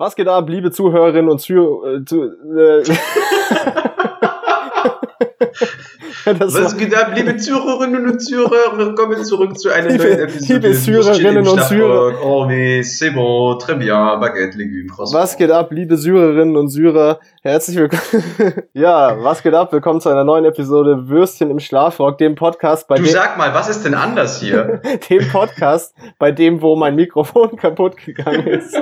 Was geht ab, liebe Zuhörerinnen und Zuhörer? Äh, zu, äh, Was geht ab, liebe Zuhörerinnen und Zuhörer? Willkommen zurück zu einer neuen Episode. Liebe Syrerinnen und Syrer. Oh nee, c'est bon, très bien, Baguette, Légumes, Croissant. Was geht ab, liebe Syrerinnen und Syrer? Herzlich willkommen. ja, was geht ab? Willkommen zu einer neuen Episode Würstchen im Schlafrock, dem Podcast bei Du dem, sag mal, was ist denn anders hier? dem Podcast, bei dem, wo mein Mikrofon kaputt gegangen ist.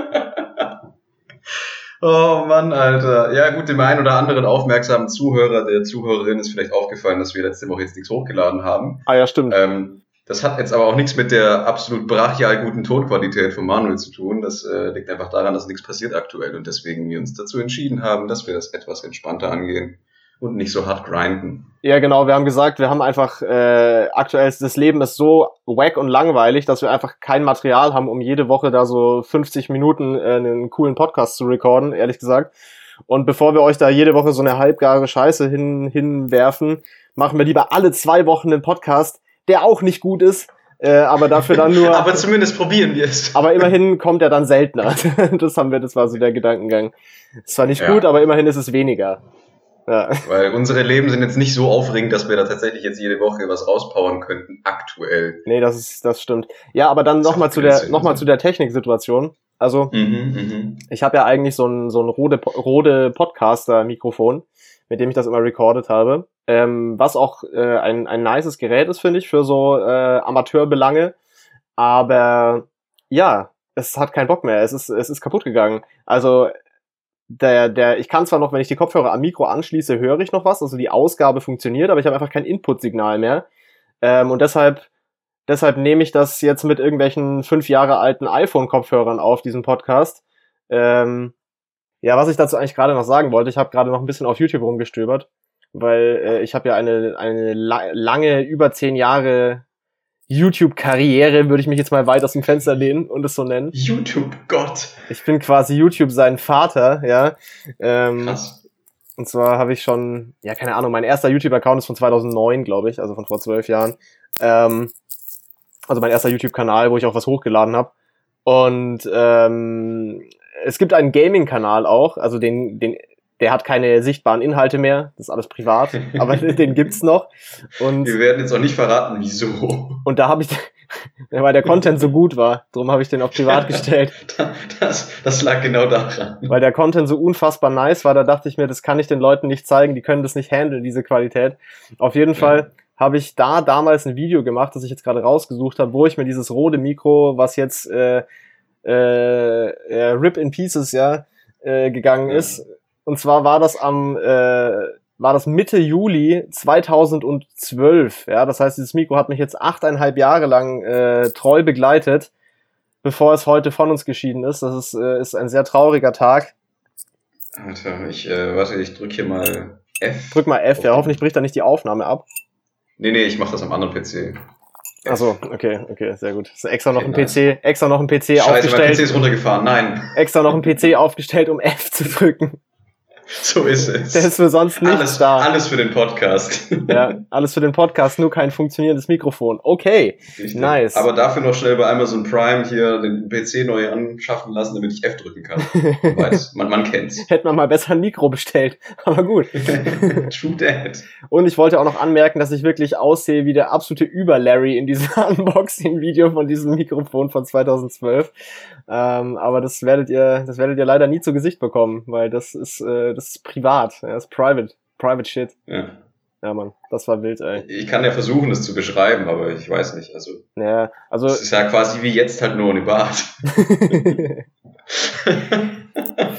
Oh Mann, Alter. Ja gut, dem einen oder anderen aufmerksamen Zuhörer, der Zuhörerin ist vielleicht aufgefallen, dass wir letzte Woche jetzt nichts hochgeladen haben. Ah ja, stimmt. Ähm, das hat jetzt aber auch nichts mit der absolut brachial guten Tonqualität von Manuel zu tun. Das äh, liegt einfach daran, dass nichts passiert aktuell und deswegen wir uns dazu entschieden haben, dass wir das etwas entspannter angehen und nicht so hart grinden. Ja, genau. Wir haben gesagt, wir haben einfach äh, aktuell ist das Leben ist so wack und langweilig, dass wir einfach kein Material haben, um jede Woche da so 50 Minuten äh, einen coolen Podcast zu recorden, ehrlich gesagt. Und bevor wir euch da jede Woche so eine halbgare Scheiße hin, hinwerfen, machen wir lieber alle zwei Wochen einen Podcast, der auch nicht gut ist, äh, aber dafür dann nur. aber zumindest probieren wir es. aber immerhin kommt er dann seltener. das haben wir, das war so der Gedankengang. Es war nicht Ja. gut, aber immerhin ist es weniger. Ja. Weil unsere Leben sind jetzt nicht so aufregend, dass wir da tatsächlich jetzt jede Woche was rauspowern könnten, aktuell. Nee, das ist, das stimmt. Ja, aber dann nochmal zu der, Sinn, noch mal also. zu der Techniksituation. Also, Mhm, mhm. ich habe ja eigentlich so ein, so ein Rode, Rode Podcaster-Mikrofon, mit dem ich das immer recorded habe. Ähm, was auch äh, ein, ein nices Gerät ist, finde ich, für so äh, Amateurbelange. Aber ja, es hat keinen Bock mehr. Es ist, es ist kaputt gegangen. Also der, der, ich kann zwar noch, wenn ich die Kopfhörer am Mikro anschließe, höre ich noch was, also die Ausgabe funktioniert, aber ich habe einfach kein Input-Signal mehr. Ähm, und deshalb, deshalb nehme ich das jetzt mit irgendwelchen fünf Jahre alten iPhone-Kopfhörern auf, diesen Podcast. Ähm, ja, was ich dazu eigentlich gerade noch sagen wollte, ich habe gerade noch ein bisschen auf YouTube rumgestöbert, weil äh, ich habe ja eine, eine la lange, über zehn Jahre YouTube-Karriere, würde ich mich jetzt mal weit aus dem Fenster lehnen und es so nennen. YouTube-Gott. Ich bin quasi YouTube sein Vater, ja. Ähm, Krass. und zwar habe ich schon, ja, keine Ahnung, mein erster YouTube-Account ist von 2009, glaube ich, also von vor zwölf Jahren. Ähm, also mein erster YouTube-Kanal, wo ich auch was hochgeladen habe. Und ähm, es gibt einen Gaming-Kanal auch, also den, den, der hat keine sichtbaren Inhalte mehr, das ist alles privat, aber den gibt's noch. Und, Wir werden jetzt auch nicht verraten, wieso. und da habe ich, weil der Content so gut war, darum habe ich den auf privat gestellt. Das, das lag genau daran. weil der Content so unfassbar nice war, da dachte ich mir, das kann ich den Leuten nicht zeigen, die können das nicht handeln, diese Qualität. Auf jeden Ja. Fall habe ich da damals ein Video gemacht, das ich jetzt gerade rausgesucht habe, wo ich mir dieses Rode Mikro, was jetzt äh, äh, äh, Rip in Pieces ja äh, gegangen Ja. ist. Und zwar war das am äh, war das Mitte Juli 2012. Ja, das heißt, dieses Mikro hat mich jetzt achteinhalb Jahre lang äh, treu begleitet, bevor es heute von uns geschieden ist. Das ist, äh, ist ein sehr trauriger Tag. Alter, ich, äh, warte, ich drück hier mal F. Drück mal F, ja, hoffentlich bricht da nicht die Aufnahme ab. Nee, nee, ich mach das am anderen PC. Achso, okay, okay, sehr gut. Ist extra noch Okay, ein PC, extra noch ein PC Scheiße, mein PC aufgestellt, ist runtergefahren. Nein, extra noch ein PC aufgestellt, um F zu drücken. so ist es. Der ist für sonst nichts alles, da. alles für den Podcast. Ja, alles für den Podcast, nur kein funktionierendes Mikrofon. Okay, Richtig. Nice. Aber dafür noch schnell bei Amazon Prime hier den PC neu anschaffen lassen, damit ich F drücken kann. Man Weiß, man, man kennt's. hätte man mal besser ein Mikro bestellt. Aber gut. True Dad. Und ich wollte auch noch anmerken, dass ich wirklich aussehe wie der absolute Über-Larry in diesem Unboxing-Video von diesem Mikrofon von 2012. Ähm, aber das werdet ihr, das werdet ihr leider nie zu Gesicht bekommen, weil das ist, äh, das ist privat, ja, das ist private, private shit. Ja. Ja, Mann, das war wild, ey. Ich kann ja versuchen, das zu beschreiben, aber ich weiß nicht. Also, Ja, also, es ist ja quasi wie jetzt halt nur ohne Bart.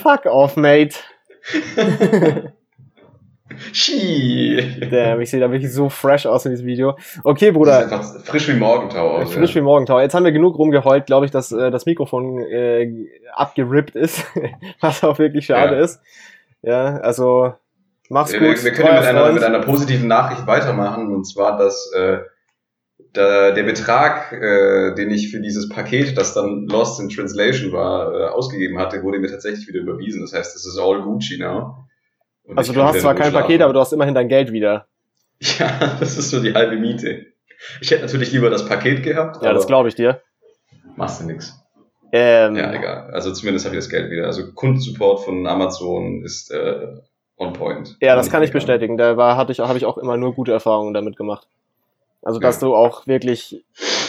fuck off, mate. Ski. Damn, ich sehe da wirklich so fresh aus in diesem Video. Okay, Das Bruder, sieht einfach frisch wie Morgentau aus. Frisch wie Morgentau. Jetzt haben wir genug rumgeheult, glaube ich, dass äh, das Mikrofon äh, abgerippt ist, was auch wirklich schade Ja. ist. Ja, also mach's gut. Wir, wir können mit einer, mit einer positiven Nachricht weitermachen, und zwar, dass äh, der, der Betrag, äh, den ich für dieses Paket, das dann Lost in Translation war, äh, ausgegeben hatte, wurde mir tatsächlich wieder überwiesen. Das heißt, es ist all Gucci now. Und also du hast zwar kein. Paket, aber du hast immerhin dein Geld wieder. Ja, das ist nur die halbe Miete. Ich hätte natürlich lieber das Paket gehabt, Ja, das glaube ich dir. machst du nix. Ähm, ja, egal. Also zumindest habe ich das Geld wieder. Also Kundensupport von Amazon ist äh, on point. Ja, das kann ich bestätigen. Da war, hatte ich, habe ich auch immer nur gute Erfahrungen damit gemacht. Also, dass ja. du auch wirklich,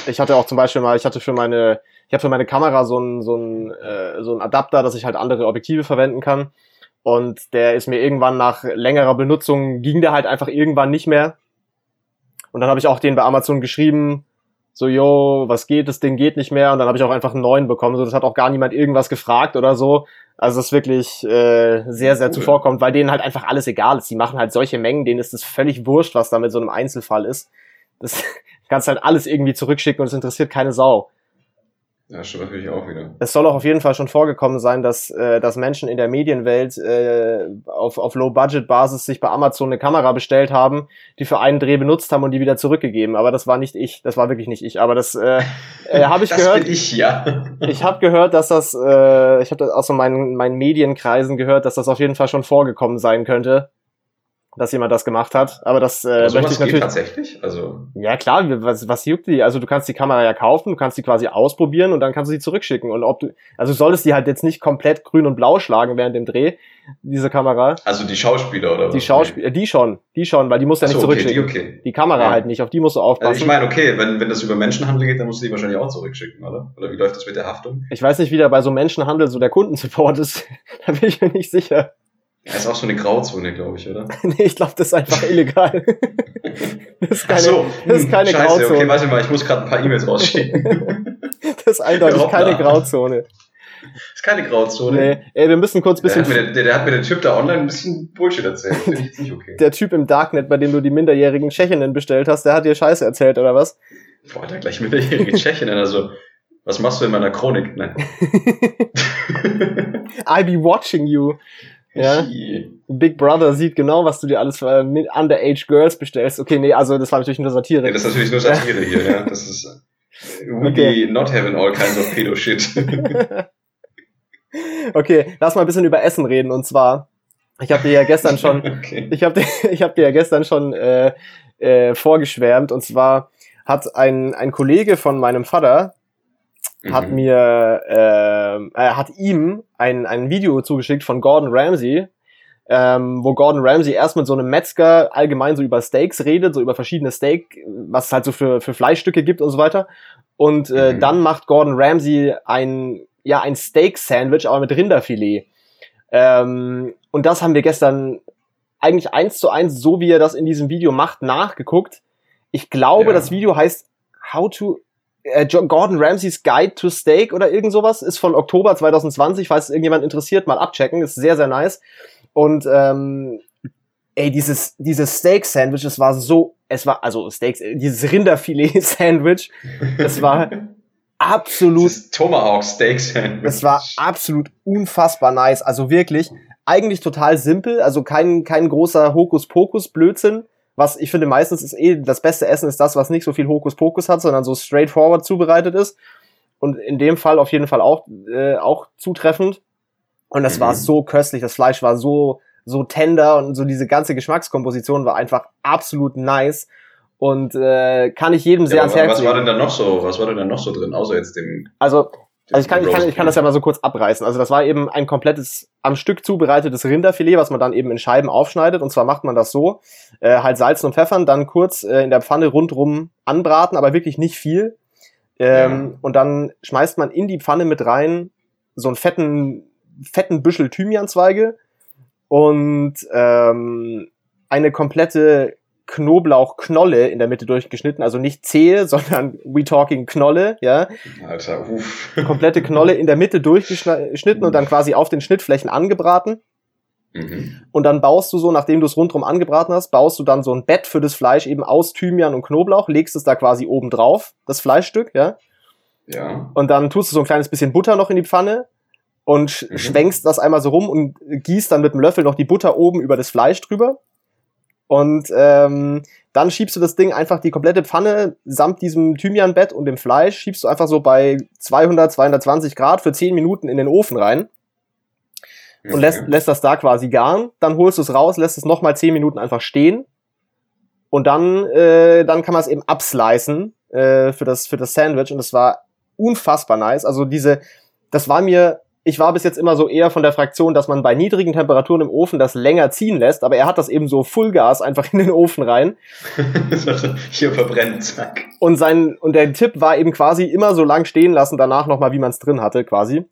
ich hatte auch zum Beispiel mal, ich hatte für meine, ich habe für meine Kamera so einen so einen, äh, so einen Adapter, dass ich halt andere Objektive verwenden kann. Und der ist mir irgendwann nach längerer Benutzung, ging der halt einfach irgendwann nicht mehr. Und dann habe ich auch den bei Amazon geschrieben, so, yo, was geht, das Ding geht nicht mehr. Und dann habe ich auch einfach einen neuen bekommen. So, das hat auch gar niemand irgendwas gefragt oder so. Also das ist wirklich äh, sehr, sehr cool. zuvorkommt, weil denen halt einfach alles egal ist. Die machen halt solche Mengen, denen ist es völlig wurscht, was da mit so einem Einzelfall ist. Das kannst halt alles irgendwie zurückschicken und es interessiert keine Sau. Ja, stimmt natürlich auch wieder. Es soll auch auf jeden Fall schon vorgekommen sein, dass, äh, dass Menschen in der Medienwelt äh, auf, auf Low-Budget-Basis sich bei Amazon eine Kamera bestellt haben, die für einen Dreh benutzt haben und die wieder zurückgegeben. Aber das war nicht ich. Das war wirklich nicht ich. Aber das äh, äh, habe ich das gehört. Das bin ich, ja. ich habe gehört, dass das, äh, ich habe aus so meinen, meinen Medienkreisen gehört, dass das auf jeden Fall schon vorgekommen sein könnte dass jemand das gemacht hat. Aber das äh, also möchte ich natürlich. tatsächlich? Also ja klar, was, was juckt die? Also du kannst die Kamera ja kaufen, du kannst die quasi ausprobieren und dann kannst du sie zurückschicken. Und ob du, also du solltest die halt jetzt nicht komplett grün und blau schlagen während dem Dreh, diese Kamera. Also die Schauspieler oder was? Die Schauspieler, die schon, die schon, weil die musst du ja nicht so, zurückschicken. Okay, die, okay. die Kamera ja. halt nicht, auf die musst du aufpassen. Also ich meine, okay, wenn, wenn das über Menschenhandel geht, dann musst du die wahrscheinlich auch zurückschicken, oder? Oder wie läuft das mit der Haftung? Ich weiß nicht, wie da bei so Menschenhandel so der Kundensupport ist. da bin ich mir nicht sicher. Das ist auch so eine Grauzone, glaube ich, oder? nee, ich glaube, das ist einfach illegal. das ist keine, so, das ist keine Scheiße, Grauzone. Okay, warte mal, ich muss gerade ein paar E-Mails rausschicken. das ist eindeutig keine Grauzone. Das ist keine Grauzone. Nee, ey, wir müssen kurz ein bisschen. Der hat, mir, der, der hat mir der Typ da online ein bisschen Bullshit erzählt. Finde ich jetzt nicht okay. Der Typ im Darknet, bei dem du die minderjährigen Tschechinnen bestellt hast, der hat dir Scheiße erzählt, oder was? Boah, der gleich minderjährige Tschechinnen, also. Was machst du in meiner Chronik? Nein. I'll be watching you. Ja. Big Brother sieht genau, was du dir alles für mit Underage Girls bestellst. Okay, nee, also das war natürlich nur Satire. Ja, das ist natürlich nur Satire hier, ja. Das ist we okay. not having all kinds of pedo shit. okay, lass mal ein bisschen über Essen reden und zwar ich habe dir ja gestern schon okay. ich habe ich habe dir ja gestern schon äh, äh, vorgeschwärmt und zwar hat ein ein Kollege von meinem Vater hat mhm. mir, äh, äh, hat ihm ein, ein Video zugeschickt von Gordon Ramsay, ähm, wo Gordon Ramsay erst mit so einem Metzger allgemein so über Steaks redet, so über verschiedene Steak, was es halt so für, für Fleischstücke gibt und so weiter. Und äh, mhm. dann macht Gordon Ramsay ein, ja, ein Steak-Sandwich, aber mit Rinderfilet. Ähm, und das haben wir gestern eigentlich eins zu eins, so wie er das in diesem Video macht, nachgeguckt. Ich glaube, ja. das Video heißt How to äh, Gordon Ramsays Guide to Steak oder irgend sowas ist von Oktober 2020, falls irgendjemand interessiert, mal abchecken, ist sehr, sehr nice. Und ähm, ey, dieses, dieses Steak-Sandwich, es war so, es war, also Steaks, dieses Rinderfilet-Sandwich, es war absolut. Das Tomahawk Steak Sandwich. Es war absolut unfassbar nice. Also wirklich, eigentlich total simpel, also kein, kein großer Hokuspokus-Blödsinn was ich finde meistens ist eh das beste Essen ist das, was nicht so viel Hokuspokus hat, sondern so straightforward zubereitet ist. Und in dem Fall auf jeden Fall auch, äh, auch zutreffend. Und das mhm. war so köstlich, das Fleisch war so, so tender und so diese ganze Geschmackskomposition war einfach absolut nice. Und äh, kann ich jedem sehr ja, ans Herz legen. Was war denn da noch so, was war denn da noch so drin, außer jetzt dem also also ich kann, ich, kann, ich kann das ja mal so kurz abreißen. Also das war eben ein komplettes am Stück zubereitetes Rinderfilet, was man dann eben in Scheiben aufschneidet. Und zwar macht man das so, äh, halt salzen und pfeffern, dann kurz äh, in der Pfanne rundrum anbraten, aber wirklich nicht viel. Ähm, ja. Und dann schmeißt man in die Pfanne mit rein so einen fetten, fetten Büschel Thymianzweige und ähm, eine komplette Knoblauchknolle in der Mitte durchgeschnitten, also nicht Zehe, sondern we talking Knolle, ja. Alter, uff. Komplette Knolle in der Mitte durchgeschnitten und dann quasi auf den Schnittflächen angebraten. Mhm. Und dann baust du so, nachdem du es rundherum angebraten hast, baust du dann so ein Bett für das Fleisch eben aus Thymian und Knoblauch, legst es da quasi oben drauf, das Fleischstück, ja. Ja. Und dann tust du so ein kleines bisschen Butter noch in die Pfanne und mhm. schwenkst das einmal so rum und gießt dann mit dem Löffel noch die Butter oben über das Fleisch drüber. Und ähm, dann schiebst du das Ding einfach die komplette Pfanne samt diesem Thymianbett und dem Fleisch, schiebst du einfach so bei 200, 220 Grad für 10 Minuten in den Ofen rein. Und lässt, lässt das da quasi garen. Dann holst du es raus, lässt es nochmal 10 Minuten einfach stehen. Und dann, äh, dann kann man es eben abslicen äh, für, das, für das Sandwich. Und das war unfassbar nice. Also diese, das war mir, ich war bis jetzt immer so eher von der Fraktion, dass man bei niedrigen Temperaturen im Ofen das länger ziehen lässt, aber er hat das eben so Fullgas einfach in den Ofen rein. Hier verbrennt, zack. Und sein, und der Tipp war eben quasi immer so lang stehen lassen, danach nochmal, wie man es drin hatte, quasi.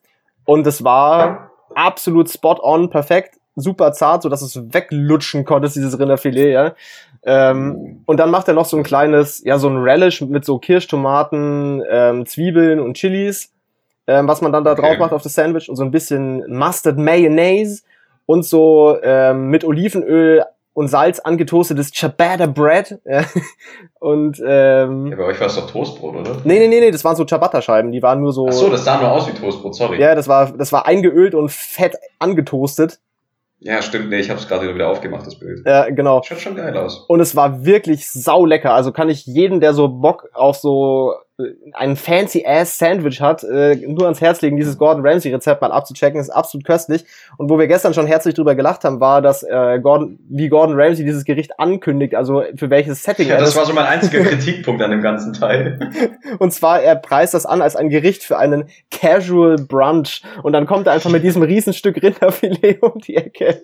Und es war absolut spot on, perfekt, super zart, so dass es weglutschen konnte, dieses Rinderfilet, ja. Ähm, und dann macht er noch so ein kleines, ja, so ein Relish mit so Kirschtomaten, ähm, Zwiebeln und Chilis, ähm, was man dann da Okay. drauf macht auf das Sandwich und so ein bisschen Mustard Mayonnaise und so ähm, mit Olivenöl und Salz angetoastetes Ciabatta Bread. Ja. und ähm, Ja, bei euch war es doch Toastbrot, oder? nee, nee, nee, nee, das waren so Ciabatta-Scheiben, die waren nur so. Ach so, das sah nur aus wie Toastbrot, sorry. ja, das war, das war eingeölt und fett angetoastet. Ja, stimmt, nee, ich habe es gerade wieder aufgemacht, das Bild. Ja, genau. Schaut schon geil aus. Und es war wirklich saulecker. Also kann ich jeden, der so Bock auf so ein fancy ass Sandwich hat, äh, nur ans Herz legen, dieses Gordon Ramsay Rezept mal abzuchecken. Ist absolut köstlich. Und wo wir gestern schon herzlich drüber gelacht haben, war, dass äh, Gordon, wie Gordon Ramsay dieses Gericht ankündigt, also für welches Setting Ja, er das war so mein einziger Kritikpunkt an dem ganzen Teil. Und zwar, er preist das an als ein Gericht für einen Casual Brunch. Und dann kommt er einfach mit diesem Riesenstück Rinderfilet um die Ecke.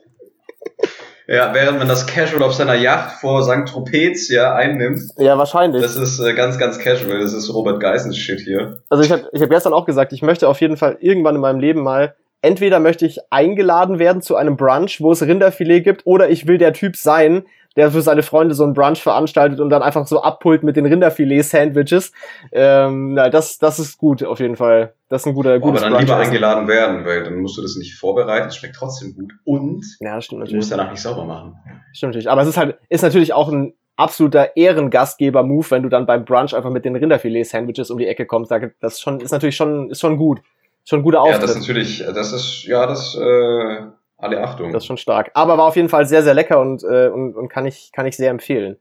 Ja, während man das Casual auf seiner Yacht vor St. Tropez ja einnimmt, Ja, wahrscheinlich. das ist äh, ganz, ganz casual. Das ist Robert Geissens Shit hier. Also ich habe ich hab gestern auch gesagt, ich möchte auf jeden Fall irgendwann in meinem Leben mal, entweder möchte ich eingeladen werden zu einem Brunch, wo es Rinderfilet gibt, oder ich will der Typ sein, der für seine Freunde so einen Brunch veranstaltet und dann einfach so abpult mit den Rinderfilet-Sandwiches. Ähm, na, das, das ist gut, auf jeden Fall. Das ist ein guter, Boah, aber dann lieber eingeladen werden, weil dann musst du das nicht vorbereiten. Es schmeckt trotzdem gut. Und Ja, stimmt du natürlich. musst danach nicht sauber machen. Stimmt natürlich. Aber es ist halt, ist natürlich auch ein absoluter Ehrengastgeber-Move, wenn du dann beim Brunch einfach mit den Rinderfilet-Sandwiches um die Ecke kommst. Da- Das schon, ist natürlich schon, ist schon gut. Schon ein guter Ja, Auftritt. das ist natürlich, das ist, ja, das, äh, alle Achtung. Das ist schon stark. Aber war auf jeden Fall sehr, sehr lecker und, äh, und, und kann, ich, kann ich sehr empfehlen.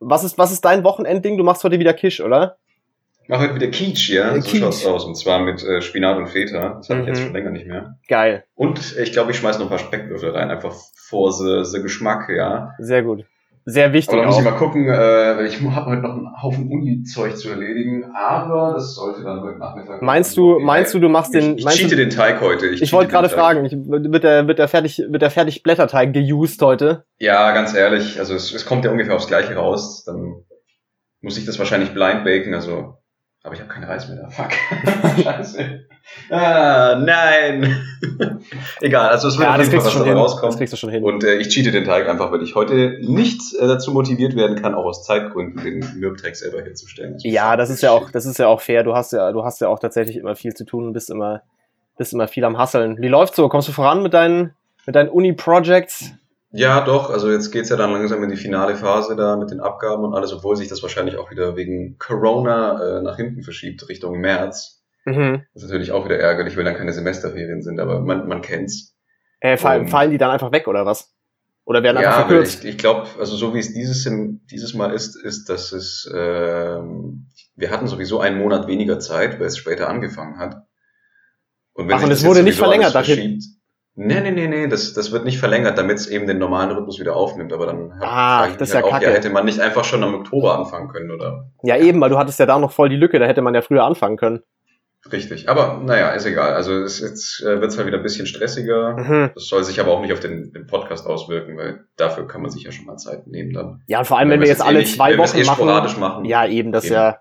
Was ist, was ist dein Wochenendding? Du machst heute wieder Kisch, oder? Mach heute wieder Quiche, ja? Äh, So Quiche. schaut's aus. Und zwar mit äh, Spinat und Feta. Das habe ich jetzt Mhm. schon länger nicht mehr. Geil. Und ich glaube, ich schmeiß noch ein paar Speckwürfel rein, einfach vor the, the Geschmack, ja. Sehr gut. Sehr wichtig Aber da muss auch. ich mal gucken, äh, ich habe heute noch einen Haufen Uni-Zeug zu erledigen, aber das sollte dann heute Nachmittag. Meinst du, meinst du, du machst den, ich, ich meinst cheate du, den Teig heute. ich cheate wollte gerade fragen, ich, wird der, wird der fertig, wird der fertig Blätterteig geused heute? Ja, ganz ehrlich, also es, es kommt ja ungefähr aufs Gleiche raus. Dann muss ich das wahrscheinlich blind baken, also. Aber ich habe keinen Reis mehr da. Fuck. Scheiße. Ah, nein. Egal, also es wird Ja, das kriegst Fall was schon dabei hin. Das rauskommen. kriegst du schon hin. Und äh, ich cheate den Teig einfach, weil ich heute nicht äh, dazu motiviert werden kann, auch aus Zeitgründen den Mürbteig selber herzustellen. Ja, das ist ja auch, das ist ja auch fair. Du hast ja, du hast ja auch tatsächlich immer viel zu tun und bist immer, bist immer viel am Hasseln. Wie läuft's so? Kommst du voran mit deinen, mit deinen Uni-Projects? Ja, doch. Also jetzt geht's ja dann langsam in die finale Phase da mit den Abgaben und alles, obwohl sich das wahrscheinlich auch wieder wegen Corona äh, nach hinten verschiebt, Richtung März. Mhm. Das ist natürlich auch wieder ärgerlich, weil dann keine Semesterferien sind, aber man, man kennt's. Äh, fallen, Und- fallen die dann einfach weg oder was? Oder werden einfach Ja, weil verkürzt? ich, ich glaube, also so wie es dieses, dieses Mal ist, ist, dass es, ähm, wir hatten sowieso einen Monat weniger Zeit, weil es später angefangen hat. Und Ach, sich und es wurde nicht verlängert dahin? Nee, nee, nee, nee, das, das wird nicht verlängert, damit es eben den normalen Rhythmus wieder aufnimmt. Aber dann Ah, das ist ja halt auch, kacke. hätte man nicht einfach schon am Oktober anfangen können, oder? Ja, eben, weil du hattest ja da noch voll die Lücke, da hätte man ja früher anfangen können. Richtig. Aber naja, ist egal. Also es, jetzt äh, wird es halt wieder ein bisschen stressiger. Mhm. Das soll sich aber auch nicht auf den, den Podcast auswirken, weil dafür kann man sich ja schon mal Zeit nehmen dann. Ja, und vor allem, wenn, wir es jetzt alle eh nicht- zwei wenn wir Wochen eh machen. sporadisch machen. Ja, eben, das Eben. ja,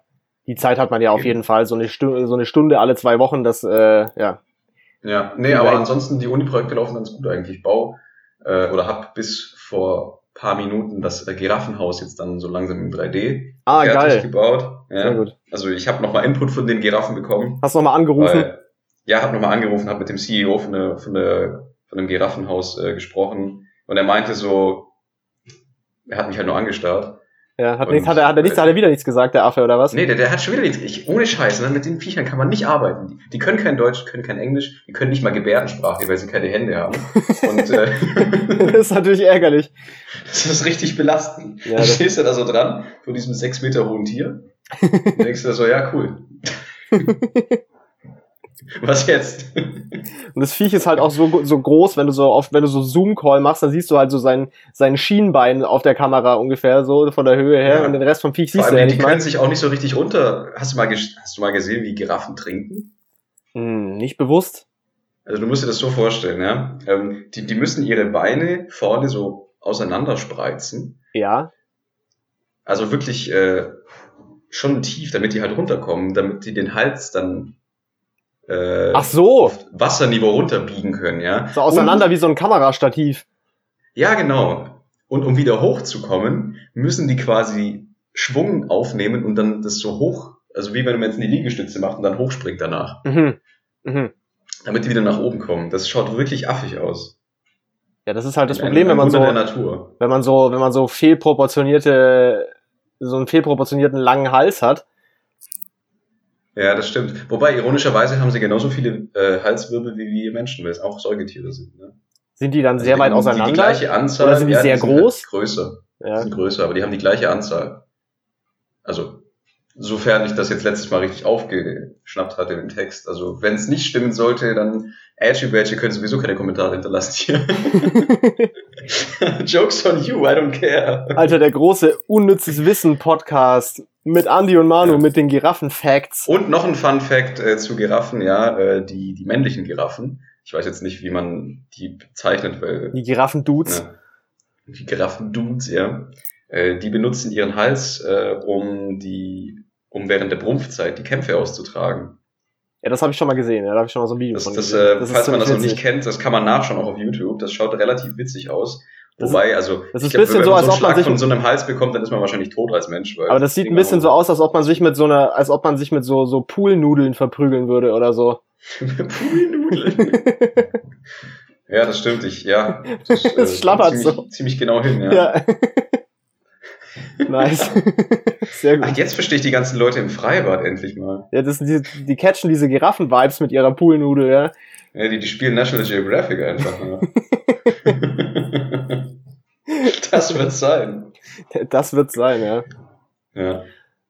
die Zeit hat man ja auf Eben. jeden Fall. So eine Stunde, so eine Stunde alle zwei Wochen, das, äh, ja. Ja, nee, aber ansonsten die Uni-Projekte laufen ganz gut eigentlich. Ich bau äh, oder hab bis vor paar Minuten das äh, Giraffenhaus jetzt dann so langsam in 3D Ah, fertig geil. gebaut. Ja. Sehr gut. Also ich habe nochmal Input von den Giraffen bekommen. Hast du nochmal angerufen? Weil, ja, habe nochmal angerufen, habe mit dem CEO von, der, von, der, von dem Giraffenhaus äh, gesprochen und er meinte so, er hat mich halt nur angestarrt. Ja, hat, nichts, hat, er, hat, er nichts, hat er wieder nichts gesagt, der Affe, oder was? Nee, der, der hat schon wieder nichts. Ich, ohne Scheiß, ne? mit den Viechern kann man nicht arbeiten. Die, die können kein Deutsch, können kein Englisch, die können nicht mal Gebärdensprache, weil sie keine Hände haben. Und äh, das ist natürlich ärgerlich. das ist richtig belastend. Ja, dann das- stehst du da so dran, vor diesem sechs Meter hohen Tier. Denkst du so, ja, cool. Was jetzt? Und das Viech ist halt auch so, so groß, wenn du so auf, wenn du so Zoom-Call machst, dann siehst du halt so sein, sein Schienbein auf der Kamera ungefähr, so von der Höhe her, Ja. und den Rest vom Viech siehst du ja die, die nicht mal. können sich auch nicht so richtig runter. Hast du mal, hast du mal gesehen, wie Giraffen trinken? Hm, nicht bewusst. Also du musst dir das so vorstellen, ja. Ähm, die, die müssen ihre Beine vorne so auseinanderspreizen. Ja. Also wirklich äh, schon tief, damit die halt runterkommen, damit die den Hals dann äh, Ach so. auf Wasserniveau runterbiegen können, ja. So auseinander wie so ein Kamerastativ. Ja, genau. Und um wieder hochzukommen, müssen die quasi Schwung aufnehmen und dann das so hoch, also wie wenn man jetzt eine Liegestütze macht und dann hochspringt danach, Mhm. Mhm. damit die wieder nach oben kommen. Das schaut wirklich affig aus. Ja, das ist halt das Ein- Problem, ein wenn man so, der Natur. wenn man so, wenn man so fehlproportionierte, so einen fehlproportionierten langen Hals hat. Ja, das stimmt. Wobei, ironischerweise haben sie genauso viele äh, Halswirbel wie wir Menschen, weil es auch Säugetiere sind. Ne? Sind die dann Also sehr die weit haben Die, die auseinander? gleiche Anzahl. Oder sind die sehr sind groß? Halt größer. Die Ja. sind größer, aber die haben die gleiche Anzahl. Also, sofern ich das jetzt letztes Mal richtig aufgeschnappt hatte im Text. Also, wenn es nicht stimmen sollte, dann Edgy Badge können sowieso keine Kommentare hinterlassen hier. Jokes on you, I don't care. Alter, der große unnützes Wissen Podcast mit Andy und Manu Ja. mit den Giraffen-Facts. Und noch ein Fun Fact äh, zu Giraffen, ja, äh, die, die männlichen Giraffen. Ich weiß jetzt nicht, wie man die bezeichnet, weil Die Giraffen-Dudes. Ja. Die Giraffen-Dudes, ja. Äh, die benutzen ihren Hals, äh, um die, um während der Brumpfzeit die Kämpfe auszutragen. Ja, das habe ich schon mal gesehen. Ja, da habe ich schon mal so ein Video Das, von das, gesehen. äh, ist falls man das noch nicht kennt, das kann man nachschauen auch auf YouTube. Das schaut relativ witzig aus. Das Wobei, also, das ist ein bisschen wenn so, man als einen ob man Schlag sich- von so einem Hals bekommt, dann ist man wahrscheinlich tot als Mensch. Aber das sieht ein bisschen so aus, als ob man sich mit so einer, als ob man sich mit so, so Poolnudeln verprügeln würde oder so. Poolnudeln. ja, das stimmt. Ich, ja. Das, äh, schlappert ziemlich, so. ziemlich genau hin, ja. Ja. Nice. Sehr Ach, gut. jetzt verstehe ich die ganzen Leute im Freibad endlich mal. Ja, das, die, die catchen diese Giraffen-Vibes mit ihrer Poolnudel, ja. Ja, die, die spielen National Geographic einfach. Ja. das wird sein. Das wird sein, ja. Ja.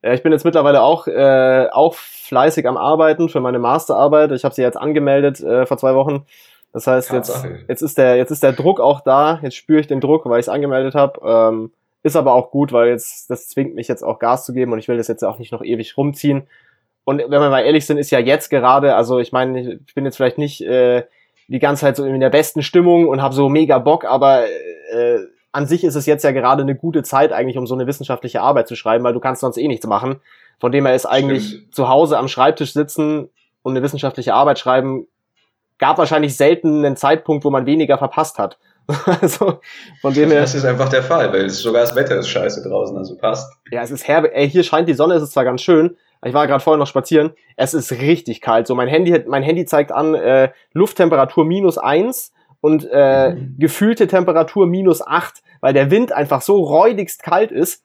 Ja, ich bin jetzt mittlerweile auch, äh, auch fleißig am Arbeiten für meine Masterarbeit. Ich habe sie jetzt angemeldet äh, vor zwei Wochen. Das heißt, jetzt, jetzt, ist der, jetzt ist der Druck auch da. Jetzt spüre ich den Druck, weil ich es angemeldet habe. Ähm, ist aber auch gut, weil jetzt das zwingt mich jetzt auch Gas zu geben und ich will das jetzt auch nicht noch ewig rumziehen. Und wenn wir mal ehrlich sind, ist ja jetzt gerade, also ich meine, ich bin jetzt vielleicht nicht äh, die ganze Zeit so in der besten Stimmung und habe so mega Bock, aber äh, an sich ist es jetzt ja gerade eine gute Zeit eigentlich, um so eine wissenschaftliche Arbeit zu schreiben, weil du kannst sonst eh nichts machen. Von dem her ist eigentlich Stimmt. zu Hause am Schreibtisch sitzen und eine wissenschaftliche Arbeit schreiben, gab wahrscheinlich selten einen Zeitpunkt, wo man weniger verpasst hat. also von dem her, Das ist einfach der Fall, weil es, sogar das Wetter ist scheiße draußen, also passt. ja, es ist herbe. Ey, hier scheint die Sonne, es ist zwar ganz schön, ich war gerade vorher noch spazieren. Es ist richtig kalt. So, mein Handy, mein Handy zeigt an äh, Lufttemperatur minus eins und äh, Mhm. gefühlte Temperatur minus acht, weil der Wind einfach so räudigst kalt ist.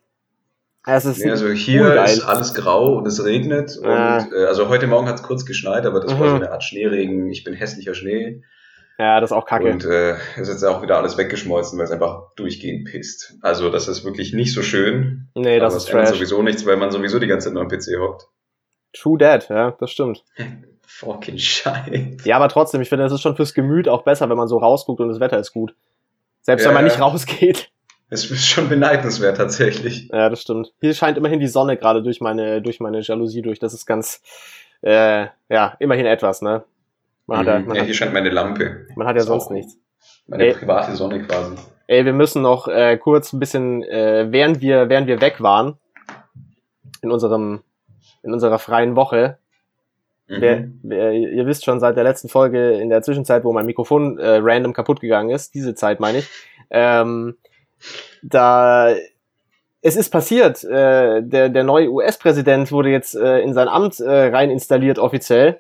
Es ist Nee, also hier urgeil. ist alles grau und es regnet. Ah. Und äh, also heute Morgen hat es kurz geschneit, aber das war Mhm. so eine Art Schneeregen. Ich bin hässlicher Schnee. Ja, das ist auch kacke. Und äh, es ist jetzt auch wieder alles weggeschmolzen, weil es einfach durchgehend pisst. Also das ist wirklich nicht so schön. nee, das ist trash. sowieso nichts, weil man sowieso die ganze Zeit nur am PC hockt. True that, ja, das stimmt. Fucking Scheiße. Ja, aber trotzdem, ich finde, es ist schon fürs Gemüt auch besser, wenn man so rausguckt und das Wetter ist gut. Selbst Ja, wenn man nicht rausgeht. Es ist schon beneidenswert tatsächlich. Ja, das stimmt. Hier scheint immerhin die Sonne gerade durch meine, durch meine Jalousie durch. Das ist ganz, äh, ja, immerhin etwas, ne? Man hat ja, Mhm. man ja, hat, hier scheint meine Lampe. man hat ja Ist sonst nichts. Meine Ey. private Sonne quasi. Ey, wir müssen noch äh, kurz ein bisschen, äh, während wir, während wir weg waren, in unserem, in unserer freien Woche, Mhm. wer, wer, ihr wisst schon seit der letzten Folge in der Zwischenzeit, wo mein Mikrofon äh, random kaputt gegangen ist, diese Zeit meine ich, ähm, da es ist passiert, äh, der, der neue US-Präsident wurde jetzt äh, in sein Amt äh, rein installiert offiziell.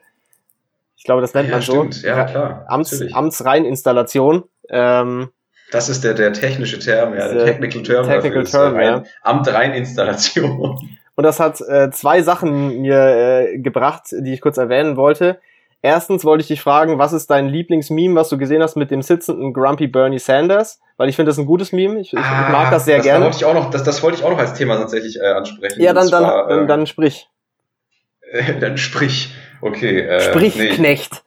Ich glaube, das nennt ja, man so. stimmt. Ja, klar. Amts, natürlich. Amtsreininstallation. Ähm, Das ist der, der technische Term, ja, der Diese technical Term. technical term, äh, ja. rein, Amt rein Installation. Und das hat äh, zwei Sachen mir äh, gebracht, die ich kurz erwähnen wollte. Erstens wollte ich dich fragen, was ist dein Lieblingsmeme, was du gesehen hast mit dem sitzenden Grumpy Bernie Sanders? Weil ich finde das ein gutes Meme. Ich, ich, ich mag das sehr das gerne. Wollte ich auch noch, das, das wollte ich auch noch als Thema tatsächlich äh, ansprechen. Ja, dann, Und dann, zwar, dann, ähm, dann sprich. äh, dann sprich. Okay. Äh, Sprich, nee. Knecht.